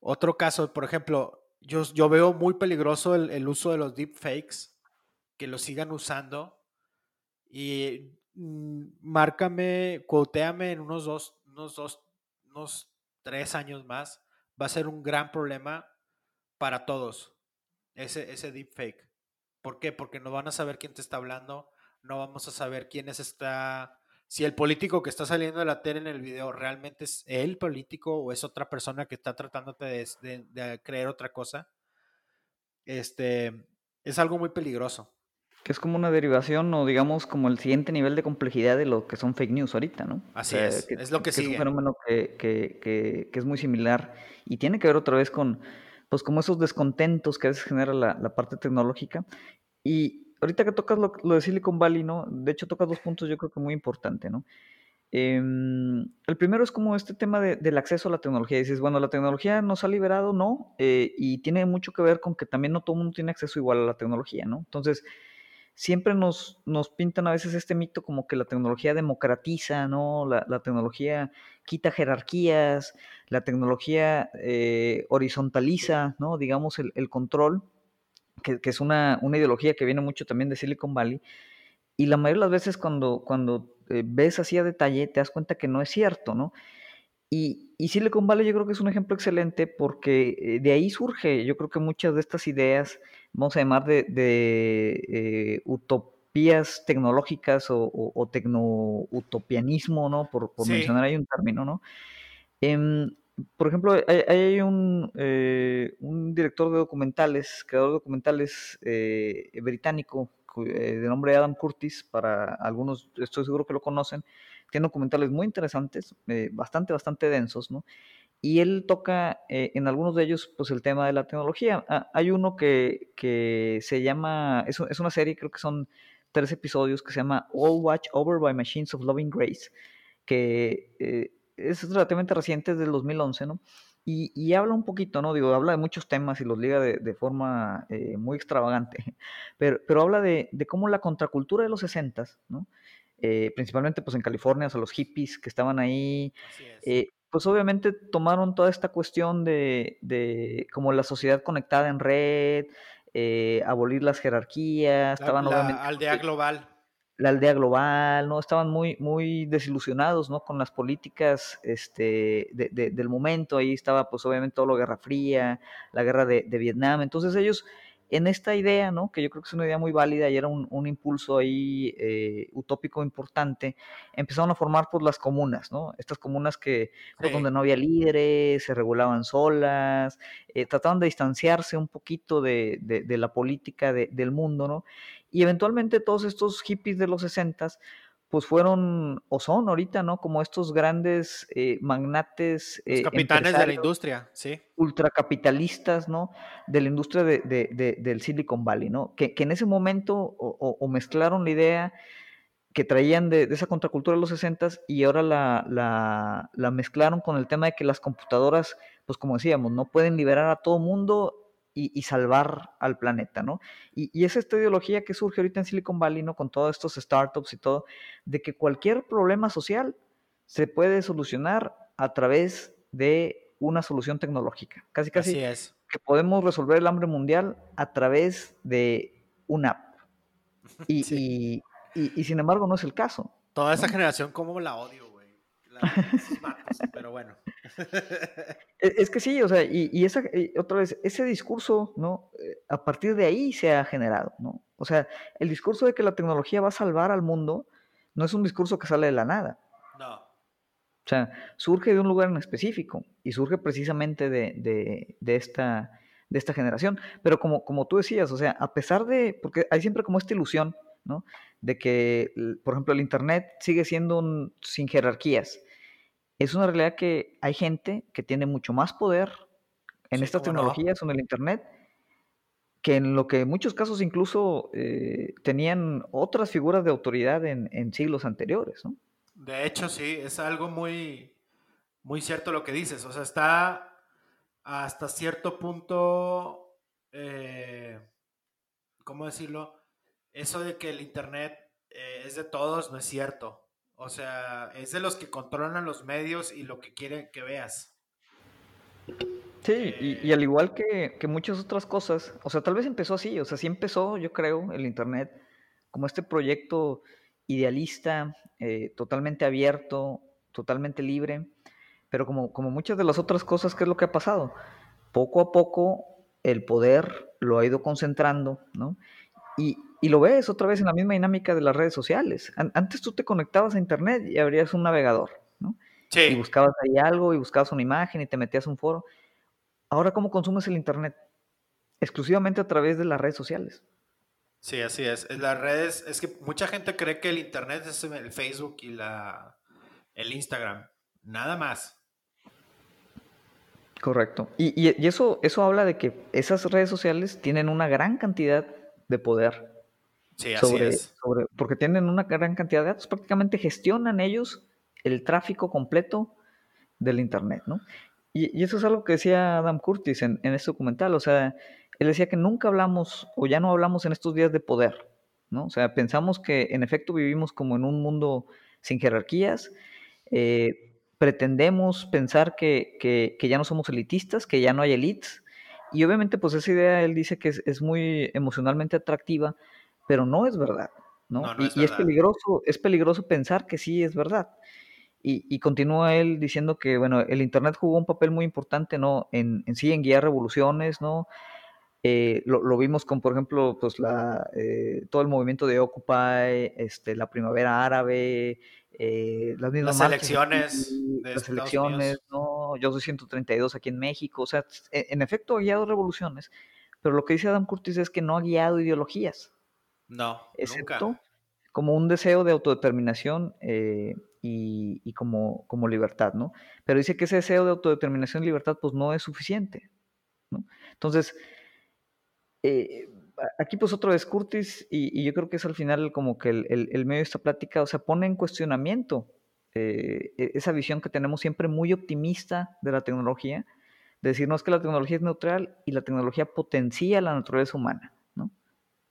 otro caso, por ejemplo, yo, yo veo muy peligroso el, uso de los deepfakes, que lo sigan usando. Y mm, márcame, cuoteame en unos dos, unos dos, unos tres años más. Va a ser un gran problema para todos, ese, ese deepfake. ¿Por qué? Porque no van a saber quién te está hablando, no vamos a saber quién es esta si el político que está saliendo de la tele en el video realmente es el político o es otra persona que está tratándote de, creer otra cosa, este, es algo muy peligroso. Que es como una derivación o digamos como el siguiente nivel de complejidad de lo que son fake news ahorita, ¿no? Así es, es lo que, sigue. Es un fenómeno que, que, es muy similar y tiene que ver otra vez con, pues como esos descontentos que a veces genera la, la parte tecnológica y, ahorita que tocas lo, de Silicon Valley, ¿no? De hecho, tocas dos puntos yo creo que muy importantes, ¿no? Em, el primero es como este tema del acceso a la tecnología. Dices, bueno, la tecnología nos ha liberado, ¿no? Eh, y tiene mucho que ver con que también no todo el mundo tiene acceso igual a la tecnología, ¿no? Entonces, siempre nos, nos pintan a veces este mito como que la tecnología democratiza, ¿no? La, tecnología quita jerarquías, la tecnología eh, horizontaliza, ¿no? Digamos, el, el control que, es una, ideología que viene mucho también de Silicon Valley. Y la mayoría de las veces cuando, cuando eh, ves así a detalle, te das cuenta que no es cierto, ¿no? Y, y, Silicon Valley yo creo que es un ejemplo excelente porque eh, de ahí surge, yo creo que muchas de estas ideas, vamos a llamar de, de eh, utopías tecnológicas o, o, tecno-utopianismo, ¿no? Por, mencionar ahí un término, ¿no? Em, por ejemplo, hay, un, eh, un, director de documentales, creador de documentales eh, británico, eh, de nombre Adam Curtis, para algunos estoy seguro que lo conocen, tiene documentales muy interesantes, bastante, bastante densos, ¿no? Y él toca en algunos de ellos pues el tema de la tecnología. Ah, hay uno que, que se llama, es, es, una serie, creo que son tres episodios, que se llama All Watch Over by Machines of Loving Grace, que es relativamente reciente, es del 2011, ¿no? Y, habla un poquito, ¿no? Digo, habla de muchos temas y los liga de, forma eh, muy extravagante, pero, pero habla de, cómo la contracultura de los 60, ¿no? eh, principalmente pues en California, o sea, los hippies que estaban ahí, eh, pues obviamente tomaron toda esta cuestión de, de como la sociedad conectada en red, eh, abolir las jerarquías, estaban la obviamente... aldea global. La aldea global, ¿no? Estaban muy, muy desilusionados, ¿no? Con las políticas este, de, de, del momento, ahí estaba pues obviamente todo lo Guerra Fría, la guerra de, de Vietnam, entonces ellos en esta idea, ¿no? que yo creo que es una idea muy válida y era un, un impulso ahí eh, utópico importante, empezaron a formar pues, las comunas, ¿no? estas comunas que pues, donde no había líderes, se regulaban solas, eh, trataban de distanciarse un poquito de, de, de la política del mundo, ¿no? y eventualmente todos estos hippies de los 60 pues fueron o son ahorita, ¿no? Como estos grandes eh, magnates. Eh, capitanes de la industria, sí. Ultracapitalistas, ¿no? De la industria de, de, de, del Silicon Valley, ¿no? Que, que en ese momento o, o, mezclaron la idea que traían de, esa contracultura de los 60 y ahora la, la, la, mezclaron con el tema de que las computadoras, pues como decíamos, no pueden liberar a todo mundo y, salvar al planeta, ¿no? Y, y, es esta ideología que surge ahorita en Silicon Valley, ¿no? Con todos estos startups y todo, de que cualquier problema social se puede solucionar a través de una solución tecnológica. Casi, casi Así es. que podemos resolver el hambre mundial a través de una app. Y, sí. y, y sin embargo no es el caso. Toda esa ¿no? generación, como la odio, güey. pero bueno. Es que sí, o sea, y, y esa, y otra vez, ese discurso, ¿no? A partir de ahí se ha generado, ¿no? O sea, el discurso de que la tecnología va a salvar al mundo no es un discurso que sale de la nada. No. O sea, surge de un lugar en específico y surge precisamente de, de, de esta, de esta generación. Pero como, como tú decías, o sea, a pesar de, porque hay siempre como esta ilusión, ¿no? De que, por ejemplo, el Internet sigue siendo un, sin jerarquías es una realidad que hay gente que tiene mucho más poder en sí, estas tecnologías no? o en el Internet que en lo que en muchos casos incluso eh, tenían otras figuras de autoridad en, en, siglos anteriores. ¿no? De hecho, sí, es algo muy, muy cierto lo que dices. O sea, está hasta cierto punto, eh, ¿cómo decirlo? Eso de que el Internet eh, es de todos no es cierto. O sea, es de los que controlan los medios y lo que quieren que veas. Sí, y, y al igual que, que, muchas otras cosas, o sea, tal vez empezó así, o sea, sí empezó, yo creo, el Internet como este proyecto idealista, eh, totalmente abierto, totalmente libre, pero como, como muchas de las otras cosas, ¿qué es lo que ha pasado? Poco a poco el poder lo ha ido concentrando, ¿no? Y, y lo ves otra vez en la misma dinámica de las redes sociales. Antes tú te conectabas a internet y abrías un navegador, ¿no? Sí. Y buscabas ahí algo y buscabas una imagen y te metías a un foro. Ahora, ¿cómo consumes el internet? Exclusivamente a través de las redes sociales. Sí, así es. Las redes, es que mucha gente cree que el internet es el Facebook y la, el Instagram. Nada más. Correcto. Y, y, y eso, eso habla de que esas redes sociales tienen una gran cantidad de poder Sí, así sobre, es. sobre, porque tienen una gran cantidad de datos, prácticamente gestionan ellos el tráfico completo del Internet, ¿no? Y, y eso es algo que decía Adam Curtis en, en, este documental, o sea, él decía que nunca hablamos o ya no hablamos en estos días de poder, ¿no? O sea, pensamos que en efecto vivimos como en un mundo sin jerarquías, eh, pretendemos pensar que, que, que, ya no somos elitistas, que ya no hay elites, y obviamente pues esa idea él dice que es, es muy emocionalmente atractiva, pero no es verdad, ¿no? no, no y, es y es, peligroso, es peligroso pensar que sí es verdad. Y, y, continúa él diciendo que, bueno, el Internet jugó un papel muy importante, ¿no? En, en sí, en guiar revoluciones, ¿no? Eh, lo, lo, vimos con, por ejemplo, pues la, eh, todo el movimiento de Occupy, este, la primavera árabe, eh, las mismas las elecciones, de las elecciones, ¿no? Yo soy 132 aquí en México, o sea, en, en efecto ha guiado revoluciones, pero lo que dice Adam Curtis es que no ha guiado ideologías. No, excepto como un deseo de autodeterminación eh, y, como, como libertad, ¿no? Pero dice que ese deseo de autodeterminación y libertad pues no es suficiente, ¿no? Entonces, eh, aquí pues otra vez Curtis y, yo creo que es al final como que el, el, medio de esta plática, o sea, pone en cuestionamiento eh, esa visión que tenemos siempre muy optimista de la tecnología, de decirnos que la tecnología es neutral y la tecnología potencia la naturaleza humana.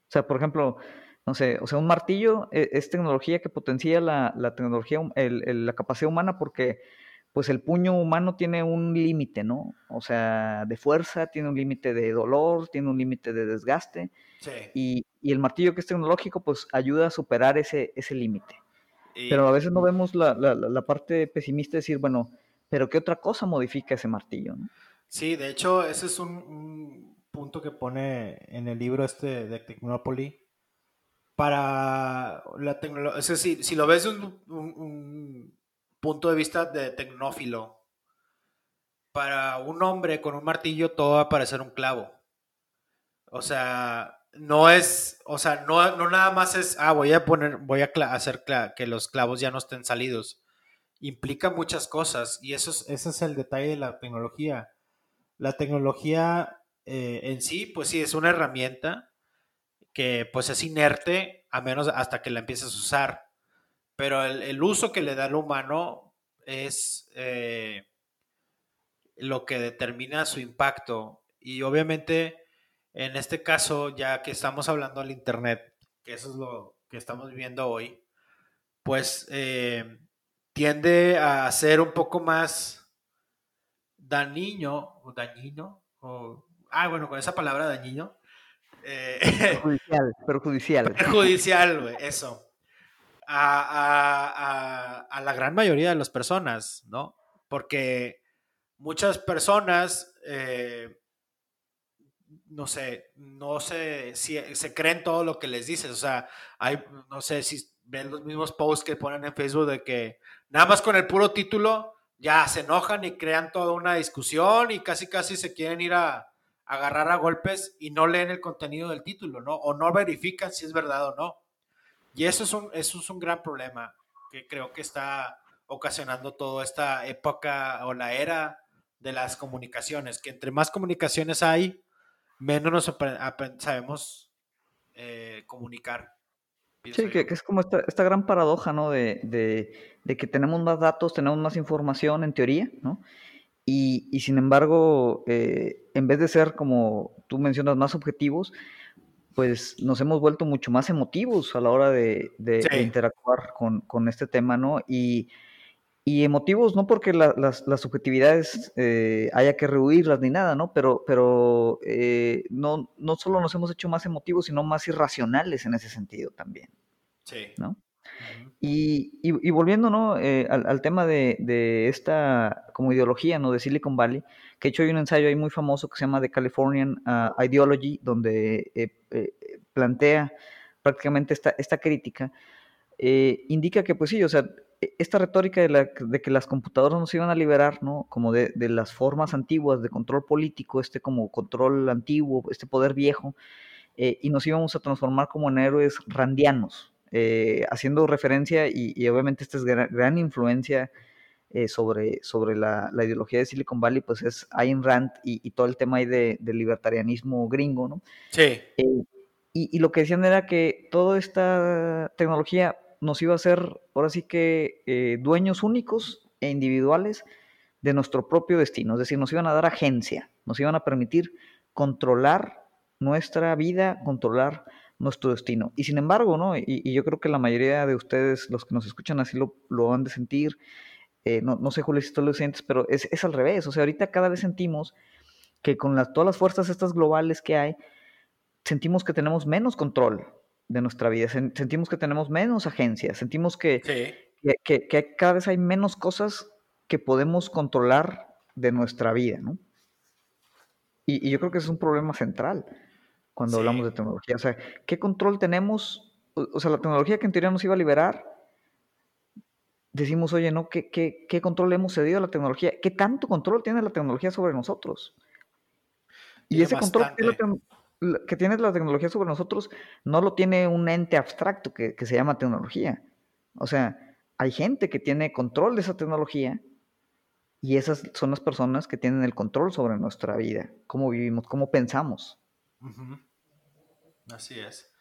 O sea, por ejemplo, no sé, o sea, un martillo e, es, tecnología que potencia la, tecnología, la capacidad humana porque pues el puño humano tiene un límite, ¿no? O sea, de fuerza, tiene un límite de dolor, tiene un límite de desgaste. Sí. Y, el martillo que es tecnológico, pues ayuda a superar ese, ese límite. Pero a veces no vemos la, la, parte pesimista de decir, bueno, pero ¿qué otra cosa modifica ese martillo? ¿no? Sí, de hecho, ese es un, punto que pone en el libro este de Technopoly. Para la tecnología, es decir, si lo ves de un, punto de vista de tecnófilo, para un hombre con un martillo todo va a parecer un clavo. O sea, no es, o sea, no, no nada más es, ah, voy a poner, voy a hacer que los clavos ya no estén salidos. Implica muchas cosas y eso es, ese es el detalle de la tecnología. La tecnología eh, en sí, pues sí, es una herramienta que pues es inerte a menos hasta que la empieces a usar. Pero el, uso que le da el humano es eh, lo que determina su impacto. Y obviamente, en este caso, ya que estamos hablando del Internet, que eso es lo que estamos viviendo hoy, pues eh, tiende a ser un poco más dañino o dañino o Ah, bueno, con esa palabra dañino. Eh, perjudicial, perjudicial. Perjudicial, güey, eso. A, la gran mayoría de las personas, ¿no? Porque muchas personas, eh, no sé, no sé si se creen todo lo que les dices. O sea, hay, no sé si ven los mismos posts que ponen en Facebook de que nada más con el puro título ya se enojan y crean toda una discusión y casi casi se quieren ir a, agarrar a golpes y no leen el contenido del título, ¿no? O no verifican si es verdad o no. Y eso es un, eso es un gran problema que creo que está ocasionando toda esta época o la era de las comunicaciones, que entre más comunicaciones hay, menos nos sabemos eh, comunicar. Sí, que, es como esta, esta, gran paradoja, ¿no? De, de, de, que tenemos más datos, tenemos más información en teoría, ¿no? Y, sin embargo, eh, en vez de ser, como tú mencionas, más objetivos, pues nos hemos vuelto mucho más emotivos a la hora de, interactuar con, este tema, ¿no? Y, emotivos no porque las, subjetividades eh, haya que rehuirlas ni nada, ¿no? Pero, pero eh, no, no solo nos hemos hecho más emotivos, sino más irracionales en ese sentido también. Sí. ¿No? Y, volviendo ¿no? Eh, al, tema de, esta como ideología ¿no? de Silicon Valley, que he hecho hay un ensayo ahí muy famoso que se llama The Californian ah, Ideology, donde eh, eh, plantea prácticamente esta, esta crítica, indica que pues sí, o sea, e, esta retórica de, de, que las computadoras nos iban a liberar, ¿no? Como de, de, las formas antiguas de control político, este como control antiguo, este poder viejo, y nos íbamos a transformar como en héroes randianos, eh, haciendo referencia y, obviamente esta es gran, influencia eh, sobre, sobre la, ideología de Silicon Valley, pues es Ayn Rand y, todo el tema ahí de, del libertarianismo gringo, ¿no? Sí. Eh, y, lo que decían era que toda esta tecnología nos iba a hacer, ahora sí que, dueños únicos e individuales de nuestro propio destino, es decir, nos iban a dar agencia, nos iban a permitir controlar nuestra vida, controlar nuestro destino. Y sin embargo, ¿no? Y, yo creo que la mayoría de ustedes, los que nos escuchan así, lo, lo han de sentir. Eh, no, no, sé, Julio, si tú lo sientes, pero es, es, al revés. O sea, ahorita cada vez sentimos que con las, todas las fuerzas estas globales que hay, sentimos que tenemos menos control de nuestra vida, sentimos que tenemos menos agencia, sentimos que, que, que, cada vez hay menos cosas que podemos controlar de nuestra vida, ¿no? Y, y yo creo que es un problema central cuando hablamos de tecnología. O sea, ¿qué control tenemos? O, sea, la tecnología que en teoría nos iba a liberar, decimos, oye, ¿no? ¿Qué, qué, control hemos cedido a la tecnología? ¿Qué tanto control tiene la tecnología sobre nosotros? Y, ese control que, tiene la tecnología sobre nosotros no lo tiene un ente abstracto que, que se llama tecnología. O sea, hay gente que tiene control de esa tecnología y esas son las personas que tienen el control sobre nuestra vida, cómo vivimos, cómo pensamos. Así es.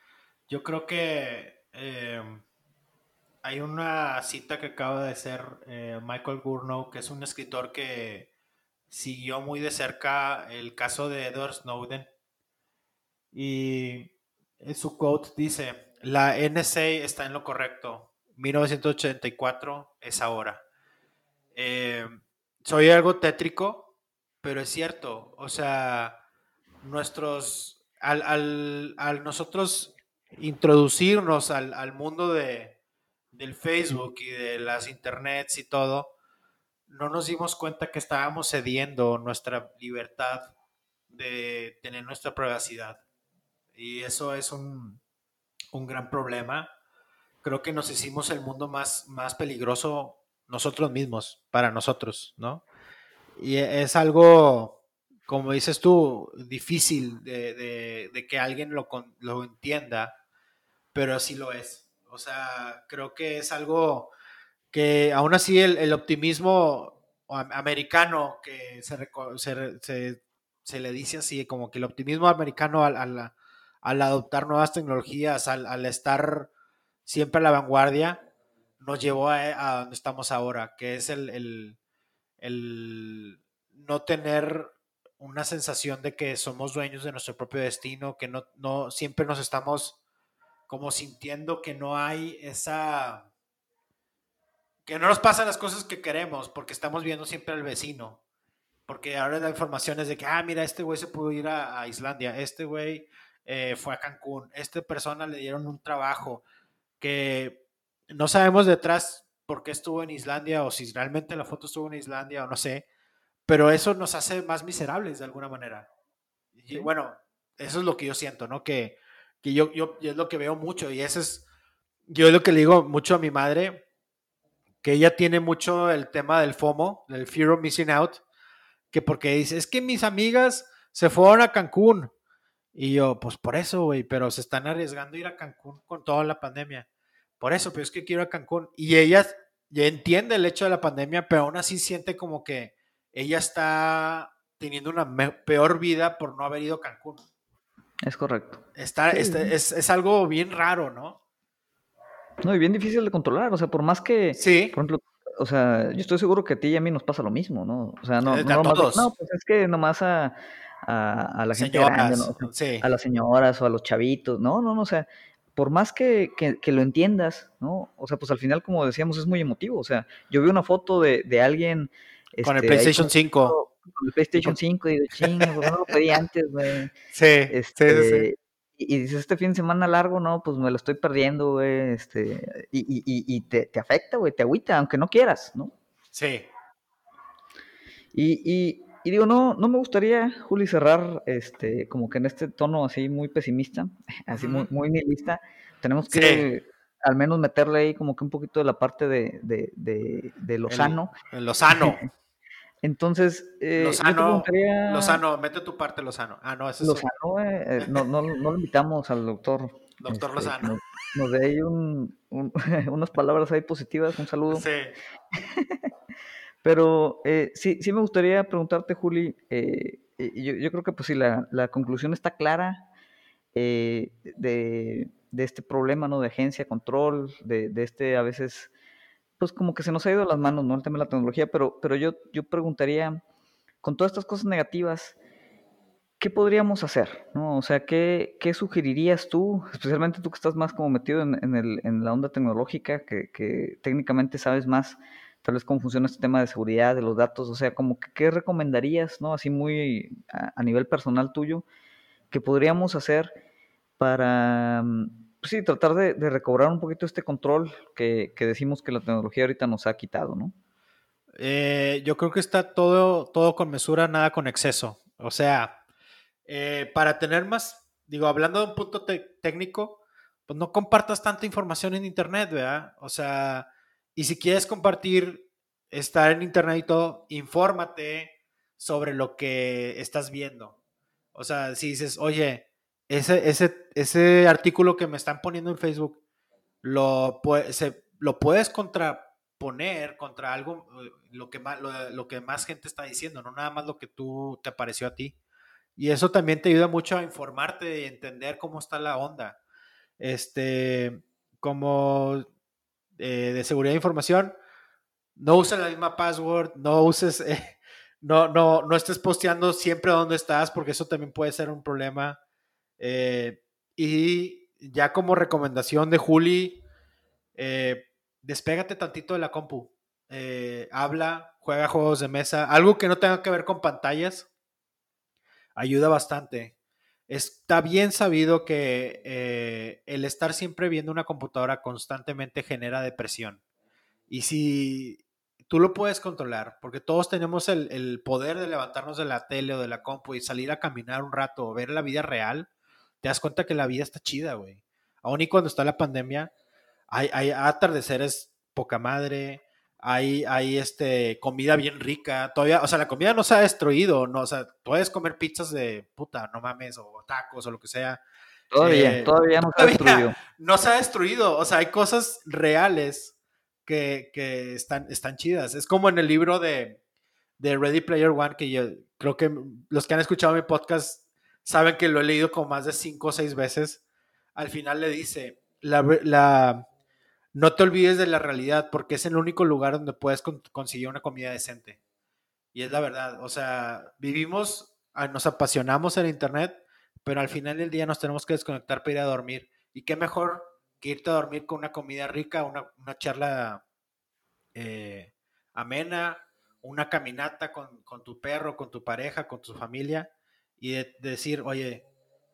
Yo creo que em, hay una cita que acaba de ser eh, Michael Gurnow, que es un escritor que siguió muy de cerca el caso de Edward Snowden. Y su quote dice, la NSA está en lo correcto. 1984 es ahora. Eh, soy algo tétrico, pero es cierto. O sea, nuestros, al, nosotros introducirnos al, mundo de, del Facebook y de las internets y todo, no nos dimos cuenta que estábamos cediendo nuestra libertad de tener nuestra privacidad. Y eso es un, un gran problema. Creo que nos hicimos el mundo más, más peligroso nosotros mismos, para nosotros, ¿no? Y es algo, como dices tú, difícil de, que alguien lo, lo, entienda, pero así lo es. O sea, creo que es algo que aún así el, optimismo americano que se, se, le dice así, como que el optimismo americano al, al, adoptar nuevas tecnologías, al, al estar siempre a la vanguardia, nos llevó a, donde estamos ahora, que es el, no tener una sensación de que somos dueños de nuestro propio destino, que no, no siempre nos estamos como sintiendo que no hay esa que no nos pasan las cosas que queremos porque estamos viendo siempre al vecino. Porque ahora la información es de que, ah, mira, este güey se pudo ir a, Islandia, este güey eh, fue a Cancún, esta persona le dieron un trabajo que no sabemos detrás por qué estuvo en Islandia o si realmente la foto estuvo en Islandia o no sé, pero eso nos hace más miserables de alguna manera. Y bueno, eso es lo que yo siento, ¿no? Que, que yo, yo, es lo que veo mucho y eso es, yo es lo que le digo mucho a mi madre, que ella tiene mucho el tema del FOMO, del Fear of Missing Out, que porque dice, es que mis amigas se fueron a Cancún. Y yo, pues por eso, güey, pero se están arriesgando a ir a Cancún con toda la pandemia. Por eso, pero es que quiero a Cancún. Y ella ya entiende el hecho de la pandemia, pero aún así siente como que ella está teniendo una peor vida por no haber ido a Cancún. Es correcto. Está, este, es, algo bien raro, ¿no? No, y bien difícil de controlar. O sea, por más que. Sí. Por ejemplo, o sea, yo estoy seguro que a ti y a mí nos pasa lo mismo, ¿no? O sea, no. Eh, no, no pues es que nomás a, a, la gente grande, A las señoras o a los chavitos. No, no, no. O sea, por más que, lo entiendas, ¿no? O sea, pues al final, como decíamos, es muy emotivo. O sea, yo vi una foto de, alguien... Con el este, PlayStation 5. Con el PlayStation 5 y digo, ching, pues no lo pedí antes, güey. Sí, este, sí, Y, dices, este fin de semana largo, no, pues me lo estoy perdiendo, güey, este, y, y, y te, te afecta, güey, te agüita, aunque no quieras, ¿no? Sí. Y, y digo, no, no me gustaría, Juli, cerrar este, como que en este tono así muy pesimista, así muy, muy nihilista. Tenemos que al menos meterle ahí como que un poquito de la parte de, de, de, de lo sano. lo sano. Entonces, eh, Lozano, Lozano, mete tu parte Lozano. Ah, no, eso es Lozano, eh, eh, no, no, no, lo invitamos al doctor. Doctor este, Lozano. Nos, dé ahí un, unas palabras ahí positivas, un saludo. Sí. Pero eh, sí, sí me gustaría preguntarte, Juli, eh, yo, creo que pues sí, la, conclusión está clara eh, de, este problema, ¿no? De agencia, control, de, este a veces, pues como que se nos ha ido a las manos, ¿no? El tema de la tecnología, pero, pero yo, yo preguntaría, con todas estas cosas negativas, ¿qué podríamos hacer? ¿no? O sea, ¿qué, ¿qué, sugerirías tú, especialmente tú que estás más como metido en, en la onda tecnológica, que, que técnicamente sabes más? tal vez cómo funciona este tema de seguridad de los datos, o sea, como que, ¿qué recomendarías, no? Así muy a, nivel personal tuyo, que podríamos hacer para, mm, pues sí, tratar de, recobrar un poquito este control que, decimos que la tecnología ahorita nos ha quitado, ¿no? Eh, yo creo que está todo, todo con mesura, nada con exceso. O sea, eh, para tener más, digo, hablando de un punto técnico, pues no compartas tanta información en Internet, ¿verdad? O sea, y si quieres compartir, estar en internet y todo, infórmate sobre lo que estás viendo. O sea, si dices, oye, ese, ese, ese artículo que me están poniendo en Facebook, lo, lo puedes contraponer contra algo, eh, lo que, más, lo, que más gente está diciendo, no nada más lo que tú te pareció a ti. Y eso también te ayuda mucho a informarte y entender cómo está la onda. Este, como eh, de seguridad de información, no uses la misma password, no uses, eh, no, no, no estés posteando siempre donde estás, porque eso también puede ser un problema. Y ya como recomendación de Juli, eh, despégate tantito de la compu. Eh, habla, juega juegos de mesa, algo que no tenga que ver con pantallas, ayuda bastante. Está bien sabido que eh, el estar siempre viendo una computadora constantemente genera depresión. Y si tú lo puedes controlar, porque todos tenemos el, poder de levantarnos de la tele o de la compu y salir a caminar un rato o ver la vida real, te das cuenta que la vida está chida, güey. Aún y cuando está la pandemia, hay, hay atardeceres poca madre, hay, hay este, comida bien rica, todavía, o sea, la comida no se ha destruido, no, o sea, puedes comer pizzas de puta, no mames, o tacos o lo que sea. Todavía, eh, todavía no se ha destruido. No se ha destruido, o sea, hay cosas reales que, que están, están chidas. Es como en el libro de, de Ready Player One, que yo creo que los que han escuchado mi podcast saben que lo he leído como más de cinco o seis veces. Al final le dice, la, la no te olvides de la realidad porque es el único lugar donde puedes conseguir una comida decente. Y es la verdad, o sea, vivimos, nos apasionamos en Internet, pero al final del día nos tenemos que desconectar para ir a dormir. Y qué mejor que irte a dormir con una comida rica, una, charla eh, amena, una caminata con, tu perro, con tu pareja, con tu familia, y decir, oye,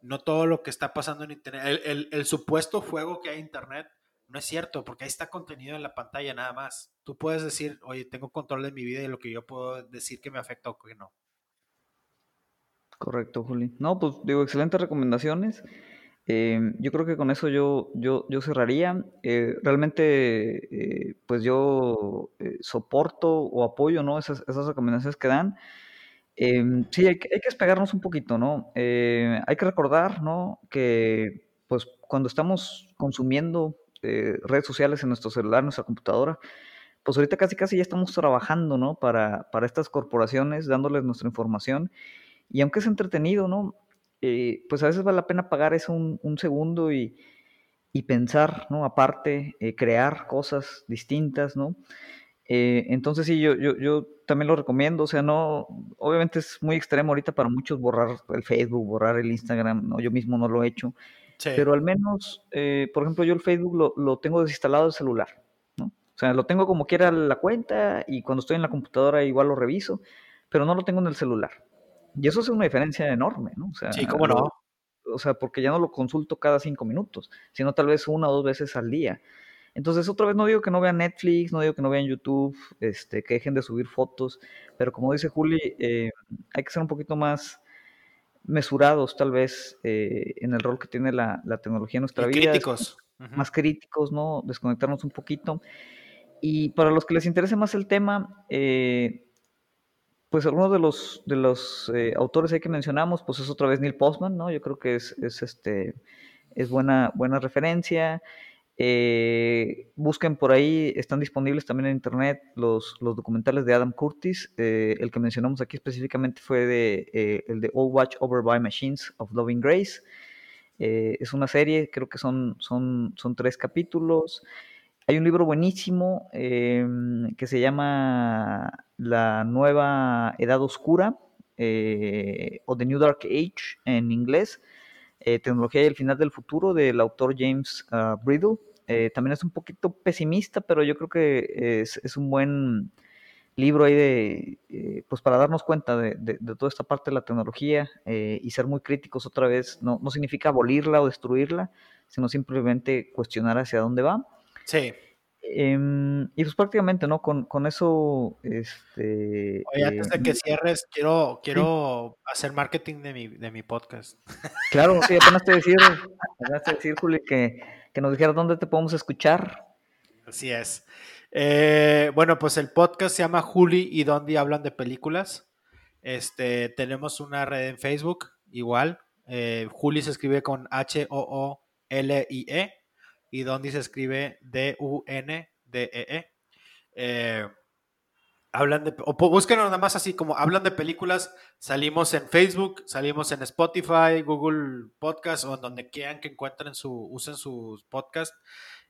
no todo lo que está pasando en Internet, el, el supuesto fuego que hay en Internet no es cierto, porque ahí está contenido en la pantalla nada más. Tú puedes decir, oye, tengo control de mi vida y lo que yo puedo decir que me afecta o que no. Correcto, Juli. No, pues digo, excelentes recomendaciones. Eh, yo creo que con eso yo, yo, yo cerraría. Eh, realmente, eh, pues yo soporto o apoyo ¿no? esas, esas recomendaciones que dan. Sí, hay que, hay despegarnos un poquito, ¿no? hay que recordar, ¿no? Que pues cuando estamos consumiendo eh, redes sociales en nuestro celular, nuestra computadora, pues ahorita casi casi ya estamos trabajando, ¿no? Para, para estas corporaciones, dándoles nuestra información. Y aunque es entretenido, ¿no? Eh, pues a veces vale la pena pagar eso un, un segundo y, y, pensar, ¿no? Aparte, eh, crear cosas distintas, ¿no? Entonces sí, yo, yo, yo también lo recomiendo, o sea, no, obviamente es muy extremo ahorita para muchos borrar el Facebook, borrar el Instagram, ¿no? Yo mismo no lo he hecho, pero al menos, eh, por ejemplo, yo el Facebook lo, lo, tengo desinstalado del celular, ¿no? O sea, lo tengo como quiera la cuenta y cuando estoy en la computadora igual lo reviso, pero no lo tengo en el celular. Y eso es una diferencia enorme, ¿no? O sea, sí, cómo no. o sea, porque ya no lo consulto cada cinco minutos, sino tal vez una o dos veces al día. Entonces, otra vez no digo que no vean Netflix, no digo que no vean YouTube, este, que dejen de subir fotos, pero como dice Juli, eh, hay que ser un poquito más mesurados tal vez eh, en el rol que tiene la, tecnología en nuestra vida. Críticos. Más críticos, ¿no? Desconectarnos un poquito. Y para los que les interese más el tema, eh, pues algunos de los, de los eh, autores ahí que mencionamos, pues es otra vez Neil Postman, ¿no? Yo creo que es, es este, es buena, buena referencia. Eh, busquen por ahí, están disponibles también en internet los, documentales de Adam Curtis. Eh, el que mencionamos aquí específicamente fue de, eh, el de All Watch Over by Machines of Loving Grace. es una serie, creo que son, son, tres capítulos. Hay un libro buenísimo que se llama La Nueva Edad Oscura o The New Dark Age en inglés. Tecnología y el final del futuro del autor James uh, Bridle. Eh, también es un poquito pesimista, pero yo creo que es, un buen libro ahí de, eh, pues para darnos cuenta de, toda esta parte de la tecnología eh, y ser muy críticos otra vez. No, no significa abolirla o destruirla, sino simplemente cuestionar hacia dónde va. Sí. Em, y pues prácticamente, ¿no? Con, con eso, este... Oye, antes de que cierres, quiero, quiero hacer marketing de mi, de mi podcast. Claro, sí, apenas te decir, apenas te decir, Juli, que que nos dijera dónde te podemos escuchar. Así es. Eh, bueno, pues el podcast se llama Juli y Dondi hablan de películas. Este, tenemos una red en Facebook, igual. Eh, Juli se escribe con H-O-O-L-I-E y Dondi se escribe D-U-N-D-E-E. -E. eh, hablan de, o búsquenos nada más así como hablan de películas, salimos en Facebook, salimos en Spotify, Google Podcast o en donde quieran que encuentren su, usen sus podcasts.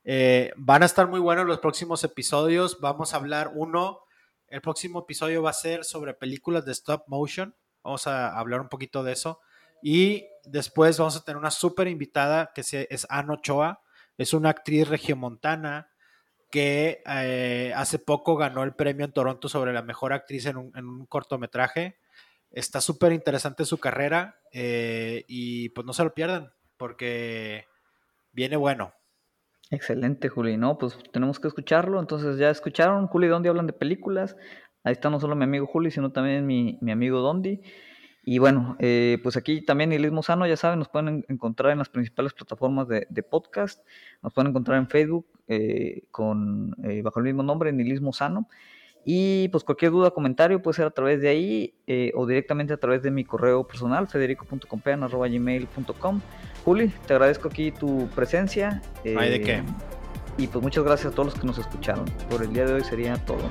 Eh, van a estar muy buenos los próximos episodios. Vamos a hablar uno. El próximo episodio va a ser sobre películas de stop motion. Vamos a hablar un poquito de eso. Y después vamos a tener una súper invitada que es Ana Ochoa, es una actriz regiomontana que eh, hace poco ganó el premio en Toronto sobre la mejor actriz en un, cortometraje. Está súper interesante su carrera eh, y pues no se lo pierdan porque viene bueno. Excelente, Juli. No, pues tenemos que escucharlo. Entonces ya escucharon, Juli y Dondi hablan de películas. Ahí está no solo mi amigo Juli, sino también mi, mi amigo Dondi. Y bueno, eh, pues aquí también Nihilismo Sano, ya saben, nos pueden encontrar en las principales plataformas de, podcast, nos pueden encontrar en Facebook eh, con, eh, bajo el mismo nombre, Nihilismo Sano. Y pues cualquier duda, comentario puede ser a través de ahí o directamente a través de mi correo personal, federico.compean.gmail.com. Juli, te agradezco aquí tu presencia. ¿Hay de qué? Y pues muchas gracias a todos los que nos escucharon. Por el día de hoy sería todo.